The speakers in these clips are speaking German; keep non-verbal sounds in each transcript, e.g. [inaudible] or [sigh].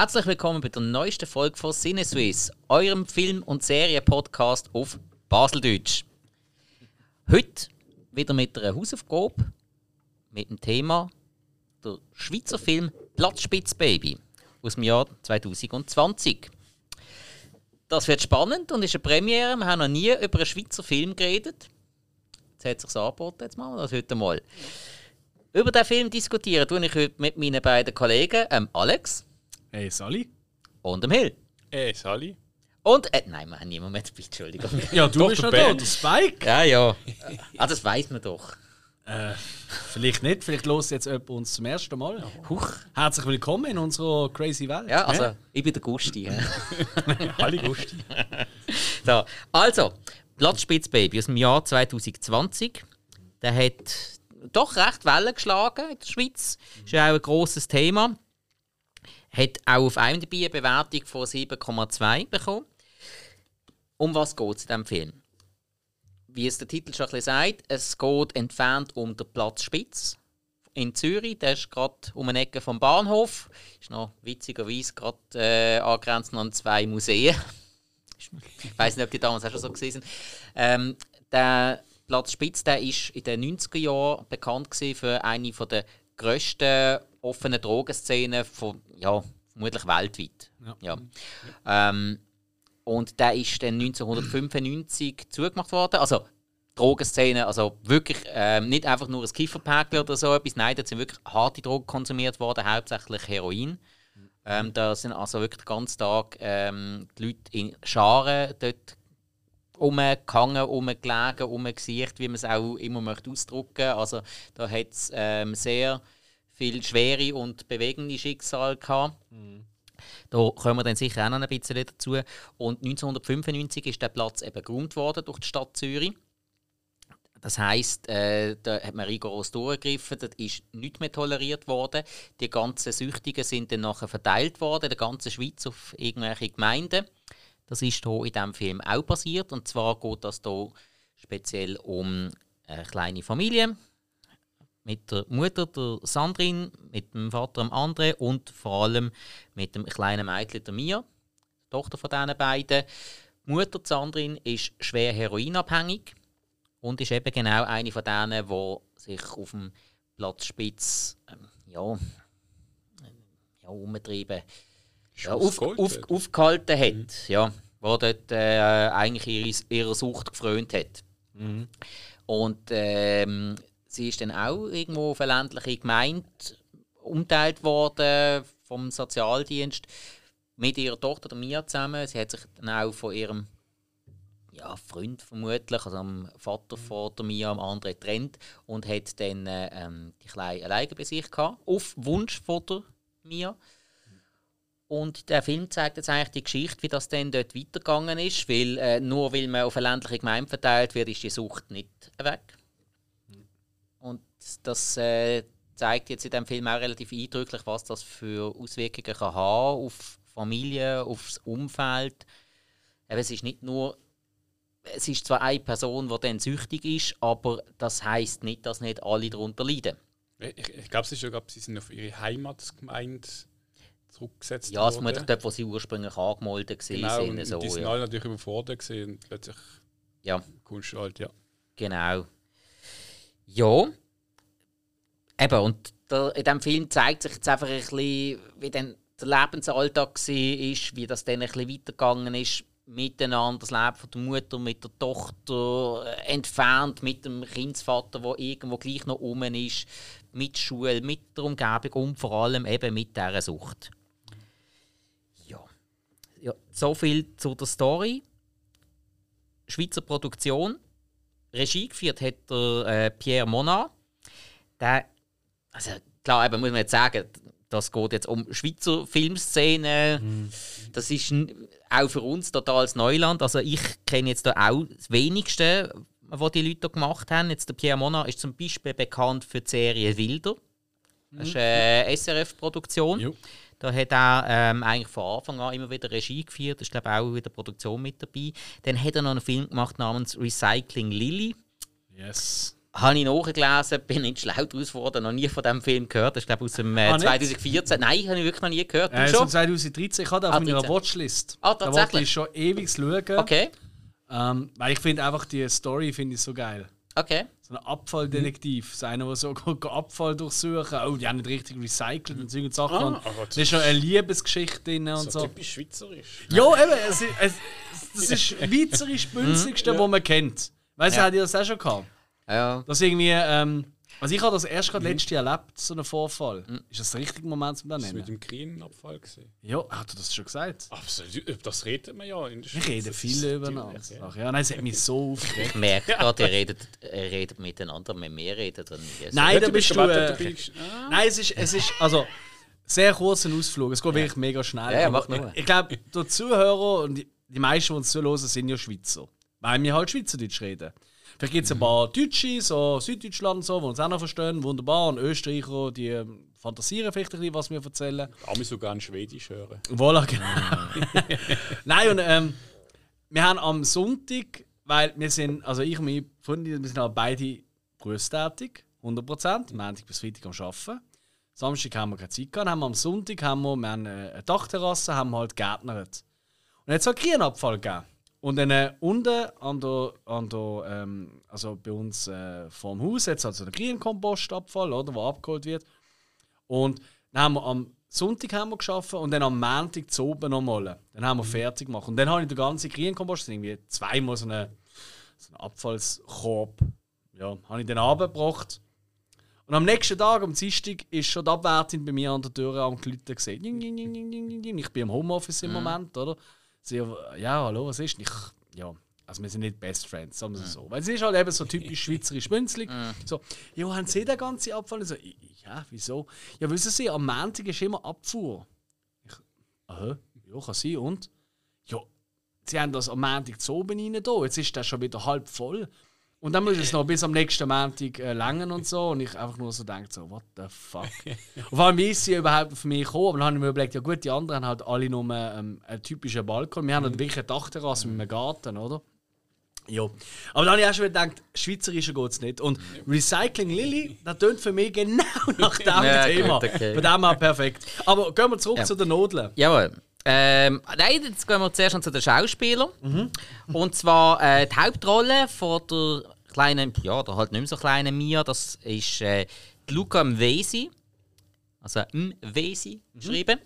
Herzlich willkommen bei der neuesten Folge von CineSwiss, eurem Film- und Serienpodcast auf Baseldeutsch. Heute wieder mit einer Hausaufgabe mit dem Thema der Schweizer Film Platzspitzbaby aus dem Jahr 2020. Das wird spannend und ist eine Premiere. Wir haben noch nie über einen Schweizer Film geredet. Jetzt hat es sich angeboten, jetzt machen wir das heute mal. Über den Film diskutieren tue ich heute mit meinen beiden Kollegen, ähm Alex Hey, Sally. und dem Hill. Ey, Sally. Und, äh, nein, wir haben niemanden mehr dabei, [laughs] Entschuldigung. Ja, du Doch, bist der noch da, der Spike. ja, ja. Ah, das weiß man doch. Äh, vielleicht nicht, vielleicht los jetzt jemand uns zum ersten Mal. Huch. Herzlich willkommen in unserer crazy Welt. Ja, also, ich bin der Gusti. hä? [laughs] Halli Gusti. [laughs] so, also, Platzspitzbaby aus dem Jahr 2020. Der hat doch recht Wellen geschlagen in der Schweiz. Ist ja auch ein grosses Thema. Hat auch auf IMDb eine Bewertung von 7,2 bekommen. Um was geht es in diesem Film? Wie es der Titel schon ein bisschen sagt, es geht entfernt um den Platz Spitz in Zürich. Der ist gerade um eine Ecke vom Bahnhof. Ist noch witzigerweise gerade äh, angrenzend an zwei Museen. Ich weiß nicht, ob die damals auch schon so gewesen sind. Ähm, der Platz Spitz der ist in den 90er Jahren bekannt für eine der grössten offenen Drogenszenen von, ja, vermutlich weltweit. Ja. Ähm, und der ist dann 1995 zugemacht worden. Also Drogenszene, also wirklich ähm, nicht einfach nur ein Kifferpäckchen oder so etwas, nein, da sind wirklich harte Drogen konsumiert worden, hauptsächlich Heroin. Ähm, da sind also wirklich den ganzen Tag ähm, die Leute in Scharen dort rumgehangen, rumgelegen, rumgesiegt, wie man es auch immer möchte ausdrücken. Also da hat es ähm, sehr viel schwere und bewegende Schicksale gehabt. Da kommen wir dann sicher auch noch ein bisschen dazu. Und 1995 ist der Platz eben geräumt worden durch die Stadt Zürich. Das heisst, äh, da hat man rigoros durchgegriffen, das ist nicht mehr toleriert worden. Die ganzen Süchtigen sind dann nachher verteilt worden, in der ganzen Schweiz auf irgendwelche Gemeinden. Das ist hier in diesem Film auch passiert. Und zwar geht das hier speziell um eine kleine Familie mit der Mutter, der Sandrine, mit dem Vater, dem André und vor allem mit dem kleinen Mädchen, der Mia, die Tochter von diesen beiden. Die Mutter, die Sandrine, ist schwer heroinabhängig und ist eben genau eine von denen, die sich auf dem Platz Spitz ähm, ja, ja, umgetrieben ja, auf, auf, aufgehalten hat. Ja, wo dort äh, eigentlich ihre, ihrer Sucht gefrönt hat. Und ähm, sie ist dann auch irgendwo auf eine ländliche Gemeinde umteilt worden vom Sozialdienst mit ihrer Tochter Mia zusammen. Sie hat sich dann auch von ihrem ja, Freund vermutlich, also am Vater von der Mia, am anderen getrennt und hat dann äh, ähm, die Kleine alleine bei sich gehabt, auf Wunsch von der Mia. Und der Film zeigt jetzt eigentlich die Geschichte, wie das dann dort weitergegangen ist, weil äh, nur weil man auf eine ländliche Gemeinde verteilt wird, ist die Sucht nicht weg. Das äh, zeigt jetzt in dem Film auch relativ eindrücklich, was das für Auswirkungen kann haben auf Familie, aufs Umfeld. Eben, es ist nicht nur, es ist zwar eine Person, die dann süchtig ist, aber das heißt nicht, dass nicht alle darunter leiden. Ich, ich glaube, es ist ja, glaub, sie sind auf ihre Heimatgemeinde zurückgesetzt Ja, es worden. vermutlich dort, wo sie ursprünglich angemeldet Genau, waren. und so, die sind ja. alle natürlich überfordert gewesen und plötzlich ja. kommst du halt, ja. Genau. Ja. Eben, und der, in diesem Film zeigt sich jetzt einfach ein bisschen, wie dann der Lebensalltag war, wie das dann ein bisschen weitergegangen ist miteinander, das Leben der Mutter mit der Tochter, äh, entfernt mit dem Kindsvater, der irgendwo gleich noch rum ist, mit Schule, mit der Umgebung und vor allem eben mit dieser Sucht. Ja. ja so viel zu der Story. Schweizer Produktion. Regie geführt hat der äh, Pierre Monat. Der, also klar, eben muss man jetzt sagen, das geht jetzt um Schweizer Filmszene. Das ist auch für uns totales Neuland. Also ich kenne jetzt da auch das Wenigste, was die Leute da gemacht haben. Jetzt der Pierre Monat ist zum Beispiel bekannt für die Serie Wilder. Das ist eine SRF-Produktion. Da hat er ähm, eigentlich von Anfang an immer wieder Regie geführt. Da ist glaube auch wieder Produktion mit dabei. Dann hat er noch einen Film gemacht namens Recycling Lily. Yes. Habe ich nachgelesen, bin nicht schlau daraus geworden, noch nie von diesem Film gehört. Das ist, glaube ich, aus dem äh, Ah, nicht? 2014. Nein, habe ich wirklich noch nie gehört. Äh, schon? 2013, ich hatte auf Ah, meiner 13. Watchlist. Ah, Da wollte tatsächlich? ich schon ewig schauen. Okay, Ähm, weil ich finde einfach die Story finde ich so geil. okay. So ein Abfalldetektiv. So einer, der so [laughs] Abfall durchsuchen. Oh, die haben nicht richtig recycelt und solche Sachen. Ah, das da ist noch eine Liebesgeschichte drin und So so. typisch schweizerisch. Ja, eben. Es, ist- es, das ist [laughs] schweizerisch günstigste, was man kennt. Weißt du, Ja. hat ihr das auch schon gehabt? Ja. Das irgendwie. Ähm, also ich habe das erst gerade letztes Jahr erlebt, so einen Vorfall. Mhm. Ist das der richtige Moment zum das Das mit nennen? dem Grünabfall gesehen. Ja, hat er das schon gesagt? Absolut, das redet man ja in der Wir Schweiz. reden Das viel über Ach ja, nein, es hat mich so [laughs] aufgeregt. Ich merke gerade, ihr redet, ihr redet miteinander, wenn wir reden. Dann. Nein, Ja, da bist du. Äh, dabei gesch- Ah, nein, es ist, es ist also sehr kurzer Ausflug. Es geht wirklich mega schnell. Ja, ja, mach nur. Ich, ich glaube, die Zuhörer und die, die meisten, die uns zuhören, sind ja Schweizer. Weil wir halt Schweizerdeutsch reden. Vielleicht gibt es ein paar Deutsche, so Süddeutschland und so, die uns auch noch verstehen. Wunderbar. Und Österreicher, die ähm, fantasieren vielleicht ein bisschen, was wir erzählen. Ami sogar ein Schwedisch hören. Voilà, genau. [laughs] Nein, und ähm, wir haben am Sonntag, weil wir sind, also ich und meine Freundin, wir sind halt beide berufstätig, 100%, Montag bis Freitag am Arbeiten. Samstag haben wir keine Zeit gehabt, haben wir am Sonntag haben wir, wir haben eine Dachterrasse, haben wir halt gärtnert. Und jetzt hat es Grünabfall gegeben. Und dann äh, unten an der, an der ähm, also bei uns äh, vor dem Haus jetzt also der Grünkompostabfall, oder, der abgeholt wird. Und dann haben wir am Sonntag haben wir geschafft und dann am Montag zu oben nochmal. Dann haben wir fertig gemacht. Und dann habe ich den ganzen ist irgendwie zweimal so einen, so einen Abfallskorb, ja, habe ich dann abgebracht. Und am nächsten Tag, am Dienstag, ist schon die Abwärtin bei mir an der Tür ding, ding, ding. Ich bin im Homeoffice im Moment, oder? Sie, ja, hallo, was ist? Ich, ja, also wir sind nicht Best Friends, sagen wir es so. Weil es ist halt eben so typisch schweizerisch bünzlig. So, ja, haben Sie den ganzen Abfall? So, ja, wieso? Ja, wissen Sie, am Montag ist immer Abfuhr. Ich, aha, ja, kann sein. Und? Ja, Sie haben das am Montag zu oben rein da. Jetzt ist das schon wieder halb voll. Und dann muss es noch bis am nächsten Montag äh, langen und so. Und ich einfach nur so denke, so, what the fuck. und vor allem, wie ist sie überhaupt auf mich gekommen? Aber dann habe ich mir überlegt, ja gut, die anderen haben halt alle nur ähm, einen typischen Balkon. Wir haben halt wirklich eine Dachterrasse mit einem Garten, oder? Ja. Aber dann habe ich auch schon gedacht, Schweizerischer geht es nicht. Und Recycling Lilly, das tönt für mich genau nach dem [laughs] Ja, Thema. gut, okay. Von dem her perfekt. Aber gehen wir zurück Ja. zu den Nudeln. Jawohl. Ähm, nein, jetzt gehen wir zuerst zu den Schauspielern. Und zwar äh, die Hauptrolle von der kleinen, ja, der halt nicht mehr so kleinen Mia, das ist äh, Luca Mvesi. Also Mvesi geschrieben.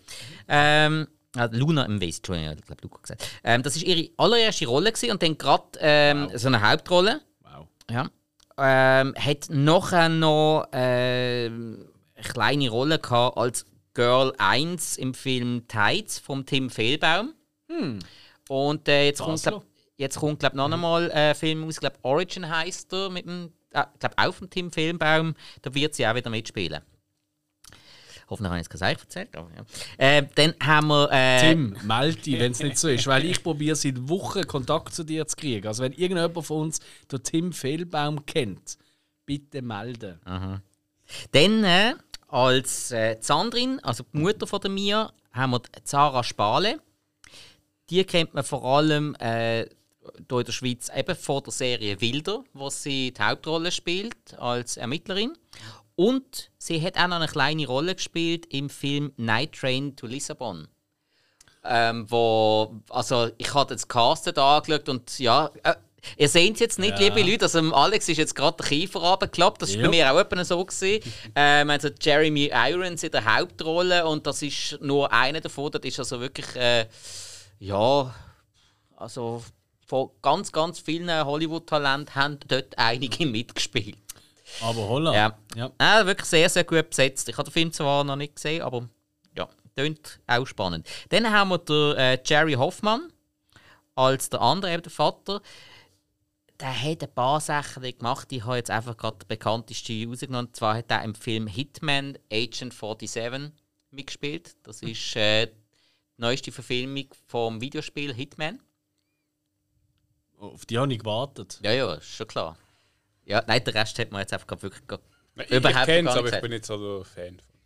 Ähm, ah, Luna Mvesi, Entschuldigung, ich glaube Luca gesagt. Ähm, das ist ihre allererste Rolle gewesen und dann gerade ähm, so eine Hauptrolle. Wow. Ja. Ähm, hat nachher noch ähm, eine kleine Rolle gehabt als Girl 1 im Film Tides von Tim Fehlbaum. Und äh, jetzt, kommt, glaub, jetzt kommt, glaube ich, noch einmal ein äh, Film aus, glaube Origin heißt er, mit dem, äh, glaub, auch von Tim Fehlbaum. Da wird sie auch wieder mitspielen. Hoffentlich habe ich kein Seich erzählt. Aber, ja. äh, dann haben wir. Äh, Tim, melde dich, wenn es nicht so ist. Weil ich probiere seit Wochen Kontakt zu dir zu kriegen. Also wenn irgendjemand von uns den Tim Fehlbaum kennt, bitte melden. Dann äh, als äh, Sandrin, also die Mutter von der Mia, haben wir die Zara Spale. Die kennt man vor allem äh, hier in der Schweiz eben von der Serie Wilder, wo sie die Hauptrolle spielt als Ermittlerin. Und sie hat auch noch eine kleine Rolle gespielt im Film Night Train to Lissabon. Ähm, wo, also ich habe das Castet angeschaut und ja, äh, ihr seht es jetzt nicht, liebe Leute, also dem Alex ist jetzt gerade der Kiefer runtergeklappt, das war Ja. bei mir auch etwa so. Gewesen. ähm, also Jeremy Irons in der Hauptrolle und das ist nur einer davon, das ist also wirklich, äh, ja, also von ganz, ganz vielen Hollywood-Talenten haben dort einige [laughs] mitgespielt. Aber holla. Ja. ja. Ah, wirklich sehr, sehr gut besetzt. Ich habe den Film zwar noch nicht gesehen, aber ja, klingt auch spannend. Dann haben wir den, äh, Jerry Hoffmann als der andere, eben der Vater. Der hat ein paar Sachen gemacht. Ich habe jetzt einfach gerade den bekanntesten rausgenommen. Und zwar hat er im Film Hitman Agent 47 mitgespielt. Das ist äh, die neueste Verfilmung vom Videospiel Hitman. Auf die habe ich gewartet. Ja, ja, ist schon klar. Ja, nein, den Rest hat man jetzt einfach gerade wirklich gar- Ich, ich Überhaupt kenne gar es, aber ich bin nicht so der Fan. von.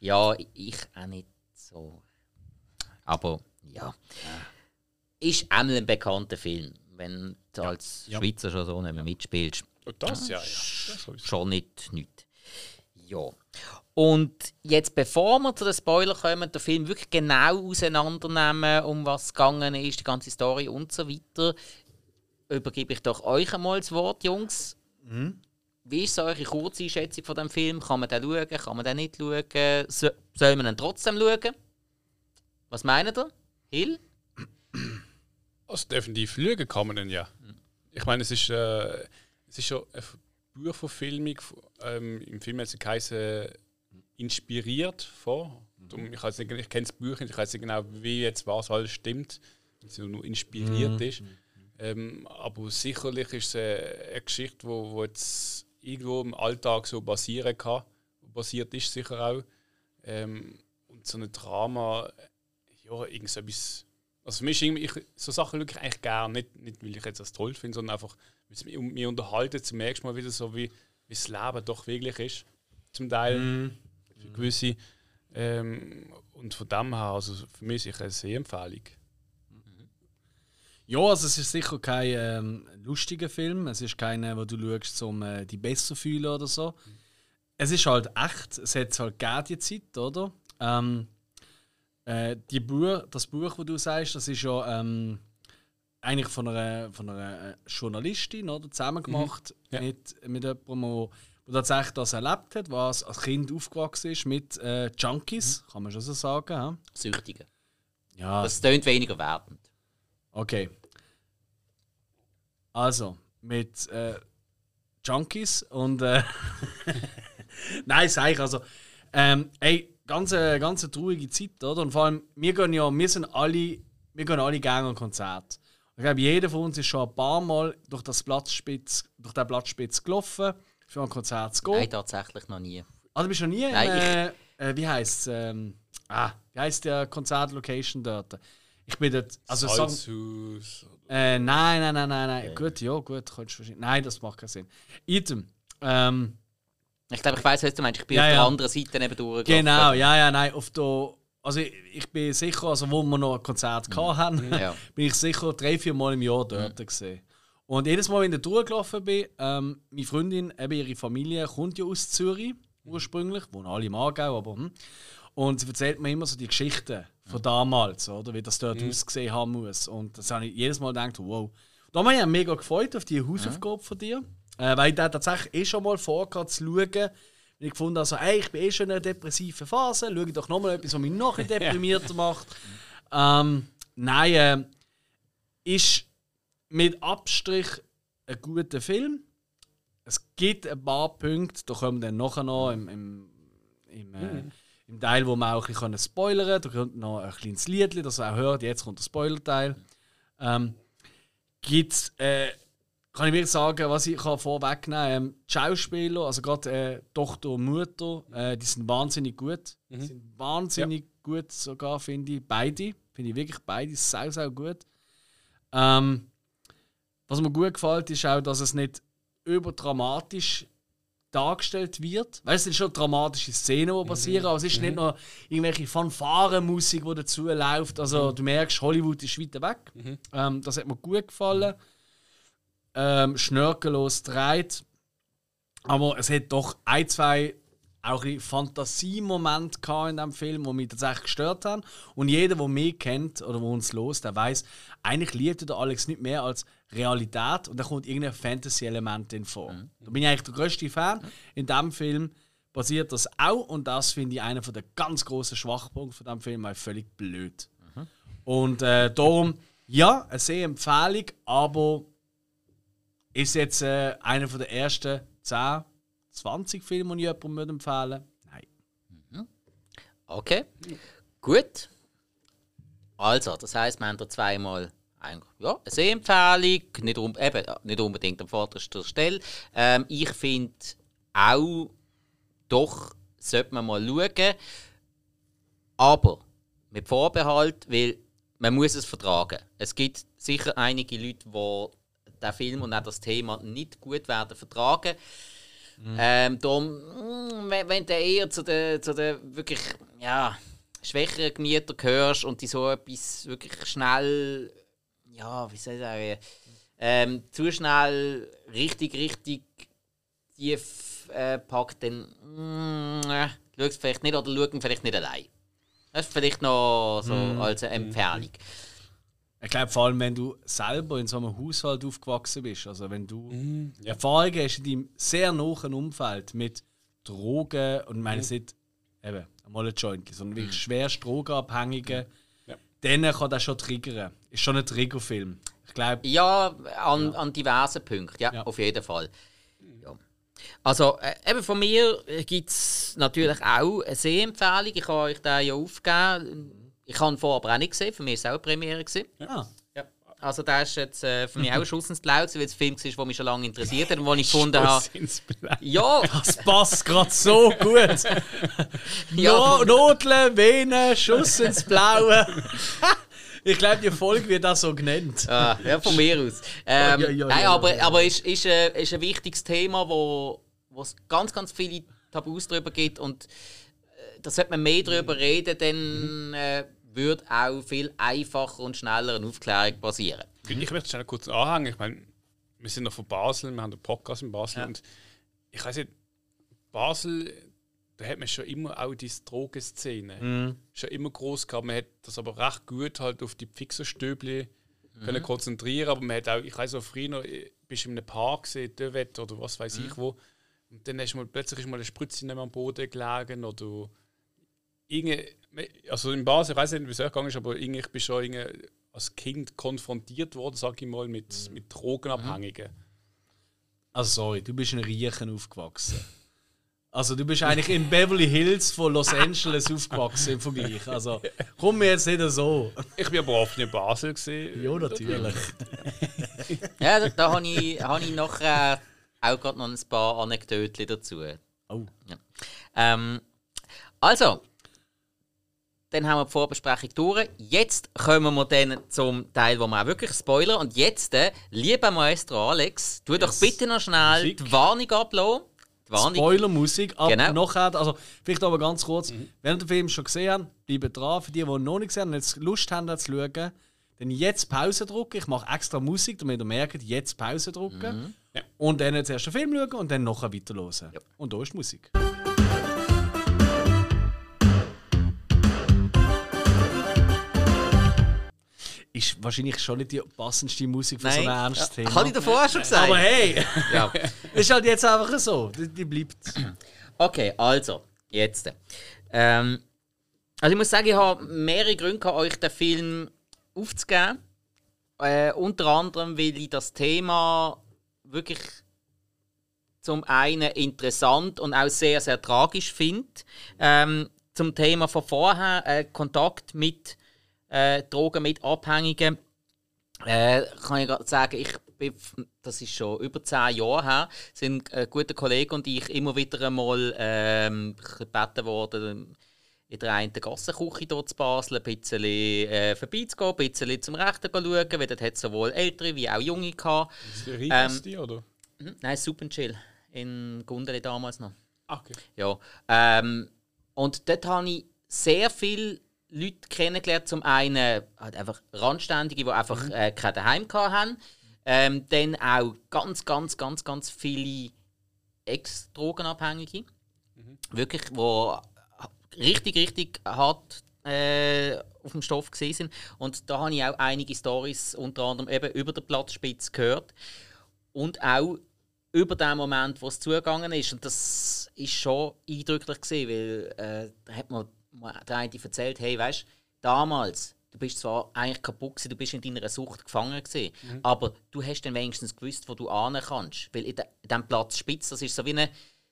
Ja, ich auch nicht so. Aber ja. Ist einmal ein bekannter Film, wenn du als Ja. Schweizer schon so nicht mehr mitspielst. Und das, ja, ja. Das. Schon nicht, nicht. Ja. Und jetzt, bevor wir zu den Spoiler kommen, den Film wirklich genau auseinandernehmen, um was es gegangen ist, die ganze Story und so weiter, übergebe ich doch euch einmal das Wort, Jungs. Wie ist so eure Kurzeinschätzung von dem Film? Kann man den schauen? Kann man den nicht schauen? So, soll man ihn trotzdem schauen? Was meint ihr? Hill? Also definitiv lügen kann man ja. Ich meine, es ist, äh, es ist schon eine Buchverfilmung. Ähm, Im Film hat es geheißen, inspiriert von. Darum, Ich, nicht, ich kenne das Buch nicht, ich weiß nicht genau, wie jetzt was alles stimmt. Wenn es nur inspiriert ist. Ähm, aber sicherlich ist es eine, eine Geschichte, wo, wo jetzt irgendwo im Alltag so basieren kann. Basiert ist sicher auch. Ähm, und so ein Drama, ja, irgend so etwas. Also für mich ist ich, so Sachen schaue ich eigentlich gerne, nicht, nicht weil ich jetzt das toll finde, sondern einfach, weil es mich, mich unterhalten, zum nächsten Mal wieder so, wie, wie das Leben doch wirklich ist. Zum Teil, für gewisse. Ähm, und von dem her, also für mich ist es eine Sehempfehlung. Ja, also es ist sicher kein ähm, lustiger Film. Es ist keiner, wo du schaust, um äh, dich besser zu fühlen oder so. Es ist halt echt. Es hat halt gegeben, die Zeit, oder? Ähm, äh, die Buch, das Buch, das du sagst, das ist ja ähm, eigentlich von einer, von einer äh, Journalistin oder, zusammen gemacht Ja. mit, mit jemandem, der tatsächlich das erlebt hat, was als Kind aufgewachsen ist mit äh, Junkies, kann man schon so sagen. Ja, Süchtige. ja Das tönt weniger wertend. Okay. Also, mit äh, Junkies und. Äh, [laughs] Nein, sag ich. Also, ähm, ey, ganz, äh, ganz eine traurige Zeit, oder? Und vor allem, wir gehen ja, wir sind alle, wir gehen alle gerne an Konzert. Ich glaube, jeder von uns ist schon ein paar Mal durch, das Platzspitz, durch den Platzspitz gelaufen, für ein Konzert zu gehen. Nein, tatsächlich noch nie. Ah, du bist noch nie im, Nein, äh, äh, wie heisst ähm, ah, wie heisst der Konzertlocation dort? Ich bin dort, also Salzhaus. äh, nein, nein, nein, nein, nein. Gut, ja, gut, kannst du verstehen. Nein, das macht keinen Sinn. Item. Ähm, Ich glaube, ich weiß, was du meinst. Ich bin Ja, auf der ja. anderen Seite neben durchgelaufen. genau, ja, ja, nein, auf der, also ich, ich bin sicher, also wo wir noch ein Konzert gehabt haben, Ja. [laughs] bin ich sicher drei, vier Mal im Jahr dort gesehen. Und jedes Mal, wenn ich durchgelaufen bin, ähm, meine Freundin, eben ihre Familie, kommt ja aus Zürich ursprünglich, wohnen alle im Aargau, aber hm. Und sie erzählt mir immer so die Geschichten von damals, oder? Wie das dort ausgesehen haben muss. Und das habe ich jedes Mal gedacht, wow. Da habe ich mich mega gefreut auf die Hausaufgabe von dir. Äh, weil ich da tatsächlich eh schon mal vorgehabt zu schauen. Weil ich gefunden habe, so, ey, ich bin eh schon in einer depressiven Phase, schau ich doch nochmal etwas, was mich noch [laughs] deprimierter macht. Ähm, nein, äh, ist mit Abstrich ein guter Film. Es gibt ein paar Punkte, da kommen wir dann nachher noch im, im, im, äh, im Teil, wo wir auch ein bisschen spoilern können. Da kommt noch ein kleines Lied, das ihr auch hört. Jetzt kommt der Spoiler-Teil. Ähm, gibt's, äh, kann ich wirklich sagen, was ich kann vorwegnehmen kann. Ähm, die Schauspieler, also gerade äh, Tochter und Mutter, äh, die sind wahnsinnig gut. Die sind wahnsinnig gut sogar, finde ich. Beide. Finde ich wirklich beide sehr, sehr gut. Ähm, was mir gut gefällt, ist auch, dass es nicht überdramatisch dargestellt wird. Weil es sind schon dramatische Szenen, die passieren, aber es ist nicht nur irgendwelche Fanfarenmusik, die dazu läuft. Also du merkst, Hollywood ist weiter weg. Ähm, das hat mir gut gefallen. Ähm, schnörkellos dreht. Aber es hat doch ein, zwei auch ein Fantasiemomente gehabt in dem Film, die mich tatsächlich gestört haben. Und jeder, der mich kennt oder der uns los, der weiß, eigentlich liebt der Alex nicht mehr als Realität und da kommt irgendein Fantasy-Element drin vor. Da bin ich eigentlich der größte Fan. In diesem Film passiert das auch und das finde ich einer der ganz großen Schwachpunkte von dem Film, weil völlig blöd. Und äh, darum, ja, eine sehr Empfehlung, aber ist jetzt äh, einer der ersten 10, 20 Filme, die ich jemandem würde empfehlen Nein. Okay, gut. Also, das heisst, wir haben da zweimal ja, eine Sehempfehlung, nicht, um, eben, nicht unbedingt an vorderster Stelle. Ähm, ich finde auch, doch sollte man mal schauen. Aber mit Vorbehalt, weil man muss es vertragen. Es gibt sicher einige Leute, die den Film und auch das Thema nicht gut werden vertragen. Ähm, darum, mm, wenn, du eher zu den, zu den wirklich ja, schwächeren Gemütern gehörst und die so etwas wirklich schnell, ja, wie soll ich sagen, ähm, zu schnell richtig, richtig tief äh, packt, dann mm, äh, schau es vielleicht nicht oder schau ihn vielleicht nicht allein. Das ist vielleicht noch so als eine Empfehlung. Ich glaube, vor allem, wenn du selber in so einem Haushalt aufgewachsen bist, also wenn du Mhm, ja. Erfahrungen hast in deinem sehr nahen Umfeld mit Drogen und ich meine, es sind eben einmal ein Joint, sondern wirklich schwerst Drogenabhängige, Ja. dann kann das schon triggern. Ist schon ein Triggerfilm. Ich glaube, Ja, an, an diversen Punkten, ja, Ja. auf jeden Fall. Ja. Also, äh, eben von mir gibt es natürlich auch eine Sehempfehlung. Ich habe euch den ja aufgegeben. Ich habe ihn vorher aber auch nicht gesehen, für mich war es auch eine Premiere. Gewesen. ah, Ja. Also, das ist jetzt äh, für mich [laughs] auch ein Schuss ins Blaue, weil es ein Film war, der mich schon lange interessiert hat und den ich gefunden habe. Schuss ins Blaue. Ja, das passt gerade so gut. Ja. no, Nodeln, Venen, Schuss ins Blaue. [laughs] ich glaube, die Folge wird das so genannt. Ah, ja, von mir aus. Ähm, Ja, ja, ja, nein, ja, aber, ja. aber ist, ist, äh, ist ein wichtiges Thema, wo wo es ganz, ganz viele Tabus darüber gibt und äh, da sollte man mehr darüber reden, dann äh, würde auch viel einfacher und schneller eine Aufklärung passieren. Ich möchte schnell kurz anhängen. Ich meine, wir sind noch von Basel, wir haben einen Podcast in Basel Ja. und ich weiß nicht, Basel, da hat man schon immer auch diese Drogenszene schon immer groß gehabt. Man hat das aber recht gut halt auf die Fixerstöbli können konzentrieren, aber man hat auch, ich weiß auch früher noch, äh, bist du in einem Park gesehen, Dövet oder was weiß ich wo, und dann hast du mal, plötzlich ist mal eine Spritze am Boden gelegen oder irgendwie, also in Basel, ich weiß nicht, wie es euch gegangen ist, aber irgendwie, ich bin schon irgendwie als Kind konfrontiert worden, sag ich mal, mit, mit Drogenabhängigen. Also sorry, du bist in Riechen aufgewachsen. [laughs] Also du bist eigentlich in Beverly Hills von Los Angeles aufgewachsen im Vergleich. Also komm mir jetzt nicht so. Ich bin aber oft in Basel gesehen. Ja, natürlich. [laughs] Ja, da, da habe ich, hab ich nachher auch gerade noch ein paar Anekdoten dazu. Oh. Ja. Ähm, also, dann haben wir die Vorbesprechung durch. Jetzt kommen wir dann zum Teil, wo wir auch wirklich spoilern. Und jetzt, äh, lieber Maestro Alex, tu doch bitte noch schnell Musik. die Warnung ablassen. Die Warnung. Spoilermusik, aber Genau. nachher, also vielleicht aber ganz kurz, wenn ihr den Film schon gesehen habt, bleibt dran. Für die, die ihn noch nicht gesehen haben und jetzt Lust haben, das zu schauen, dann jetzt Pause drücken. Ich mache extra Musik, damit ihr merkt, jetzt Pause drücken. Ja. Und dann zuerst den Film schauen und dann nachher weiterhören. Und da ist die Musik. Wahrscheinlich schon nicht die passendste Musik für so ein ernstes Thema. Habe ich davor auch schon gesagt. aber hey, ja. [laughs] ist halt jetzt einfach so. Die, die bleibt. Okay, also, jetzt. Ähm, also ich muss sagen, ich habe mehrere Gründe, gehabt, euch den Film aufzugeben. Äh, unter anderem, weil ich das Thema wirklich zum einen interessant und auch sehr, sehr tragisch finde. Ähm, zum Thema von vorher, äh, Kontakt mit äh, Drogen, mit Abhängigen, äh, kann ich gerade sagen, ich bin, das ist schon über zehn Jahre her, sind ein guter Kollege und ich immer wieder einmal ähm, gebeten worden, in der einen Gassenküche hier zu Basel ein bisschen äh, vorbeizugehen, ein bisschen zum Rechten zu schauen, weil dort hat sowohl ältere wie auch junge gehabt. Ähm, die, oder? Hm, Nein, Super Chill. In Gundeli damals noch. Ah, okay. Ja. Ähm, und dort habe ich sehr viele Leute kennengelernt. Zum einen halt einfach Randständige, die einfach äh, kein Daheim gehabt haben. Ähm, dann auch ganz, ganz, ganz, ganz viele Ex-Drogenabhängige. Wirklich, die richtig, richtig hart äh, auf dem Stoff gesehen sind. Und da habe ich auch einige Stories unter anderem eben über den Platzspitz gehört. Und auch über den Moment, wo es zugegangen ist. Und das ist schon eindrücklich gesehen, weil äh, da hat mal der eine erzählt, hey, weißt du, damals, du bist zwar eigentlich kaputt gewesen, du bist in deiner Sucht gefangen gewesen, aber du hast dann wenigstens gewusst, wo du an kannst. Weil in, de, in diesem Platz Spitz, das ist so wie eine,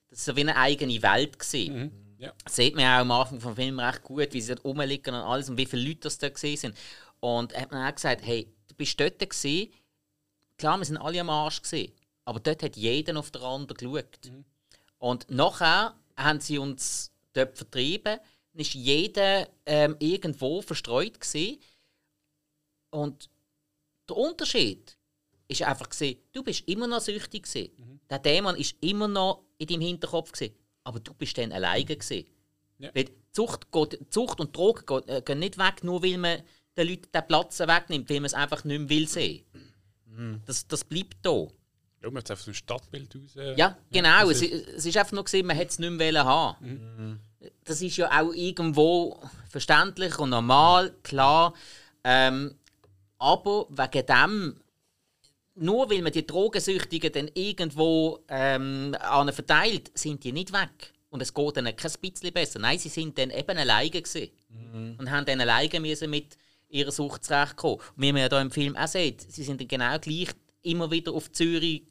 das ist so wie eine eigene Welt gewesen. Ja. Das sieht man auch am Anfang vom Film recht gut, wie sie dort rumliegen und alles und wie viele Leute das da gesehen sind. Und er hat mir auch gesagt, hey, du bist dort gewesen, klar, wir sind alle am Arsch gesehen, aber dort hat jeder auf den anderen geschaut. Und nachher haben sie uns dort vertrieben, dann ist jeder ähm, irgendwo verstreut gewesen. und der Unterschied ist einfach gesehen, du bist immer noch süchtig gewesen. Der Dämon ist immer noch in deinem Hinterkopf gewesen, aber du bist dann alleine gewesen. Ja. Weil Zucht, geht, Zucht und Drogen äh, gehen nicht weg, nur weil man den Leuten den Platz wegnimmt, weil man es einfach nicht mehr will sehen. Das, das bleibt da. Ja, man hat es einfach so ein Stadtbild raus. Ja, genau. es, es ist einfach nur gesehen, man hätte es nicht mehr haben. Das ist ja auch irgendwo verständlich und normal, klar. Ähm, aber wegen dem, nur weil man die Drogensüchtigen dann irgendwo ähm, an verteilt, sind die nicht weg. Und es geht ihnen kein bisschen besser. Nein, sie sind dann eben alleine gewesen. Und haben dann alleine müssen mit ihrer Sucht zurechtkommen. Und wie man ja hier im Film auch sieht, sie sind dann genau gleich immer wieder auf Zürich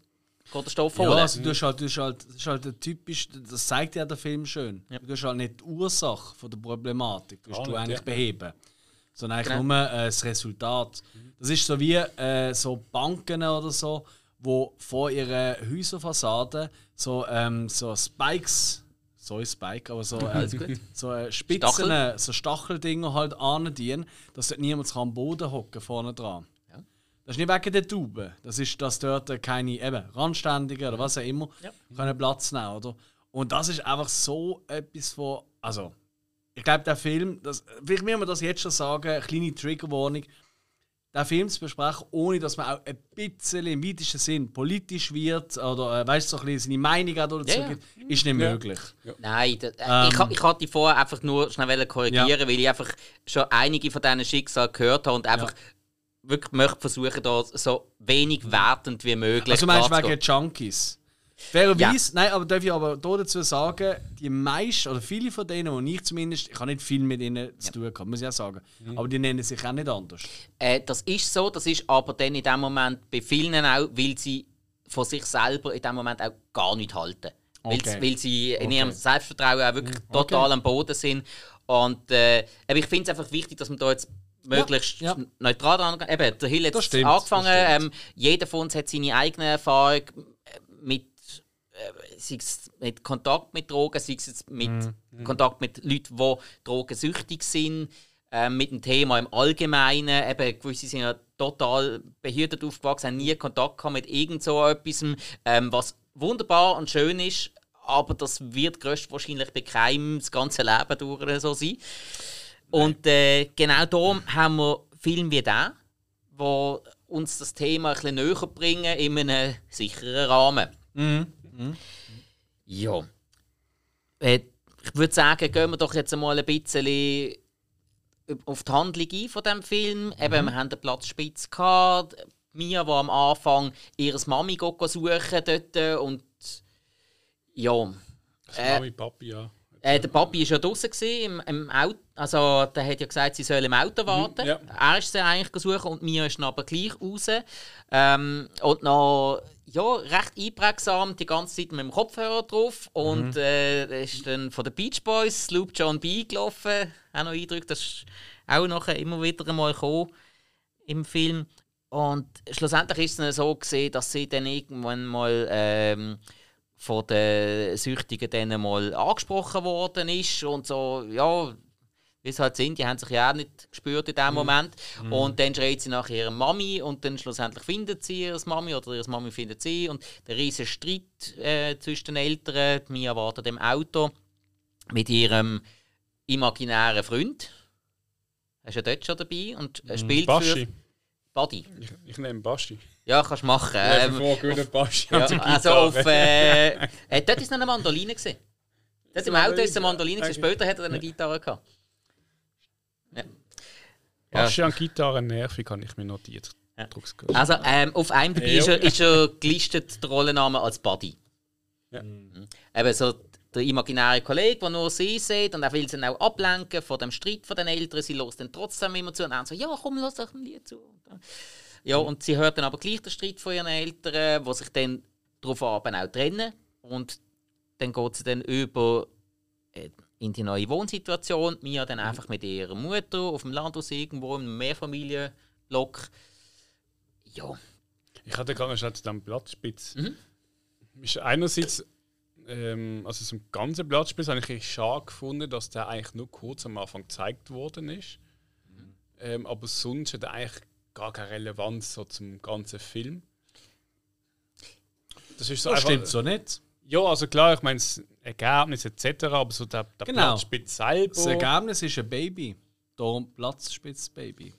geht den Stoff Ja, holen. also du hast halt, du hast halt, das ist halt ein typisch, das zeigt ja der Film schön. Du hast halt nicht die Ursache von der Problematik, du, Gar du nicht, eigentlich ja. beheben. Sondern eigentlich Genau. nur äh, das Resultat. Das ist so wie äh, so Banken oder so, wo vor ihrer Häuserfassade so, ähm, so Spikes, sorry Spike, aber so, [laughs] äh, so äh, Spitzen, Stachel. so Stacheldinger halt andienen, dass dort niemand kann am Boden hocken vorne dran. Das ist nicht wegen der Tauben. Das ist, dass dort keine eben, Randständigen oder was auch immer Ja. können Platz nehmen oder? Und das ist einfach so etwas von. Also, ich glaube, der Film, das, vielleicht müssen wir das jetzt schon sagen, eine kleine Triggerwarnung. Den Film zu besprechen, ohne dass man auch ein bisschen im weitesten Sinn politisch wird oder äh, weißt, so ein bisschen seine Meinung dazu Ja, ja. gibt, ist nicht möglich. Nein, da, äh, Ähm. ich, ich hatte vorher einfach nur schnell korrigieren, Ja. weil ich einfach schon einige von diesen Schicksalen gehört habe und einfach wirklich möchte versuchen, da so wenig wertend wie möglich Also, du meinst darzugehen. wegen Junkies? Fairerweise, nein, aber darf ich aber dazu sagen, die meisten oder viele von denen, und ich zumindest, ich habe nicht viel mit ihnen zu tun gehabt, muss ich auch sagen, aber die nennen sich auch nicht anders. Äh, das ist so, das ist aber dann in dem Moment bei vielen auch, weil sie von sich selber in dem Moment auch gar nicht halten. Weil, Okay. weil sie in Okay. ihrem Selbstvertrauen auch wirklich total am Boden sind. Und äh, aber ich finde es einfach wichtig, dass man da jetzt möglichst ja. neutral angeht. Eben, der Hill hat Das stimmt, angefangen. Ähm, jeder von uns hat seine eigene Erfahrung äh, mit, äh, sei es mit Kontakt mit Drogen, sei es jetzt mit Mhm. Kontakt mit Leuten, die drogensüchtig sind, ähm, mit dem Thema im Allgemeinen. Eben, gewisse sind ja total behütet aufgewachsen, haben nie Kontakt gehabt mit irgend so etwas, ähm, was wunderbar und schön ist, aber das wird größtwahrscheinlich bei keinem das ganze Leben durch so sein. Und äh, genau darum haben wir Filme wie diesen, die uns das Thema ein bisschen näher bringen in einem sicheren Rahmen. Ja. Äh, ich würde sagen, gehen wir doch jetzt einmal ein bisschen auf die Handlung ein von diesem Film. Eben, wir haben den Platzspitz gehabt. Mia, die am Anfang ihre Mami suchen dort und ja. Äh, Mami, Papi, ja. Äh, der Papi war ja draußen im, im Auto. Also, der hat ja gesagt, sie soll im Auto warten. ja. Er ist sie eigentlich gesucht und Mia ist aber gleich raus. Ähm, und noch ja, recht einprägsam die ganze Zeit mit dem Kopfhörer drauf. Und äh, da ist dann von den Beach Boys Sloop John B gelaufen. Auch noch Eindruck, das ist auch nachher immer wieder einmal gekommen im Film. Und schlussendlich ist es dann so gesehen, dass sie dann irgendwann mal ähm, von den Süchtigen dann mal angesprochen worden ist und so, ja, wie es halt sind, die haben sich ja auch nicht gespürt in dem Moment. Und dann schreit sie nach ihrer Mami und dann schlussendlich findet sie ihre Mami oder ihre Mami findet sie und der riesige Streit äh, zwischen den Eltern, die Mia wartet im Auto mit ihrem imaginären Freund. Er ist ja dort schon dabei und er spielt Baschi. für Buddy. Ich, ich nehme Baschi. Ja, kannst du machen. Ähm, vor guten Baschi ja, an der also auf. Äh, äh, dort war noch eine Mandoline. Gewesen. Dort im Auto ist eine Mandoline? Gewesen. Später hat er dann eine Gitarre gehabt. Ja. Baschi an Gitarre nervig, habe ich mir notiert. Ja. Also ähm, auf einem dabei ist er, ist er gelistet, der Rollenname als Buddy. Ja. Mhm. Eben so der imaginäre Kollege, der nur sie sieht und er will sie dann auch ablenken von dem Streit von den Eltern. Sie lässt dann trotzdem immer zu und dann so, ja komm, lass doch ein Lied zu. Ja, und sie hört dann aber gleich den Streit von ihren Eltern, wo sich dann daraufhin auch trennen. Und dann geht sie dann über äh, in die neue Wohnsituation. Mia dann einfach mit ihrer Mutter auf dem Landhaus irgendwo im Mehrfamilienblock. Ja, Ich hatte gerade noch schnell zu diesem Blattspitz. Mhm. Ist einerseits, ähm, also zum ganzen Blattspitz habe ich echt schade gefunden, dass der eigentlich nur kurz am Anfang gezeigt worden ist. Ähm, aber sonst hat er eigentlich gar keine Relevanz so zum ganzen Film. Das ist so Das einfach, stimmt so nicht. Ja, also klar, ich meine das Ergebnis etc., aber so der, der Genau. Blattspitz selber. Das Ergebnis ist ein Baby. Darum Platzspitzbaby.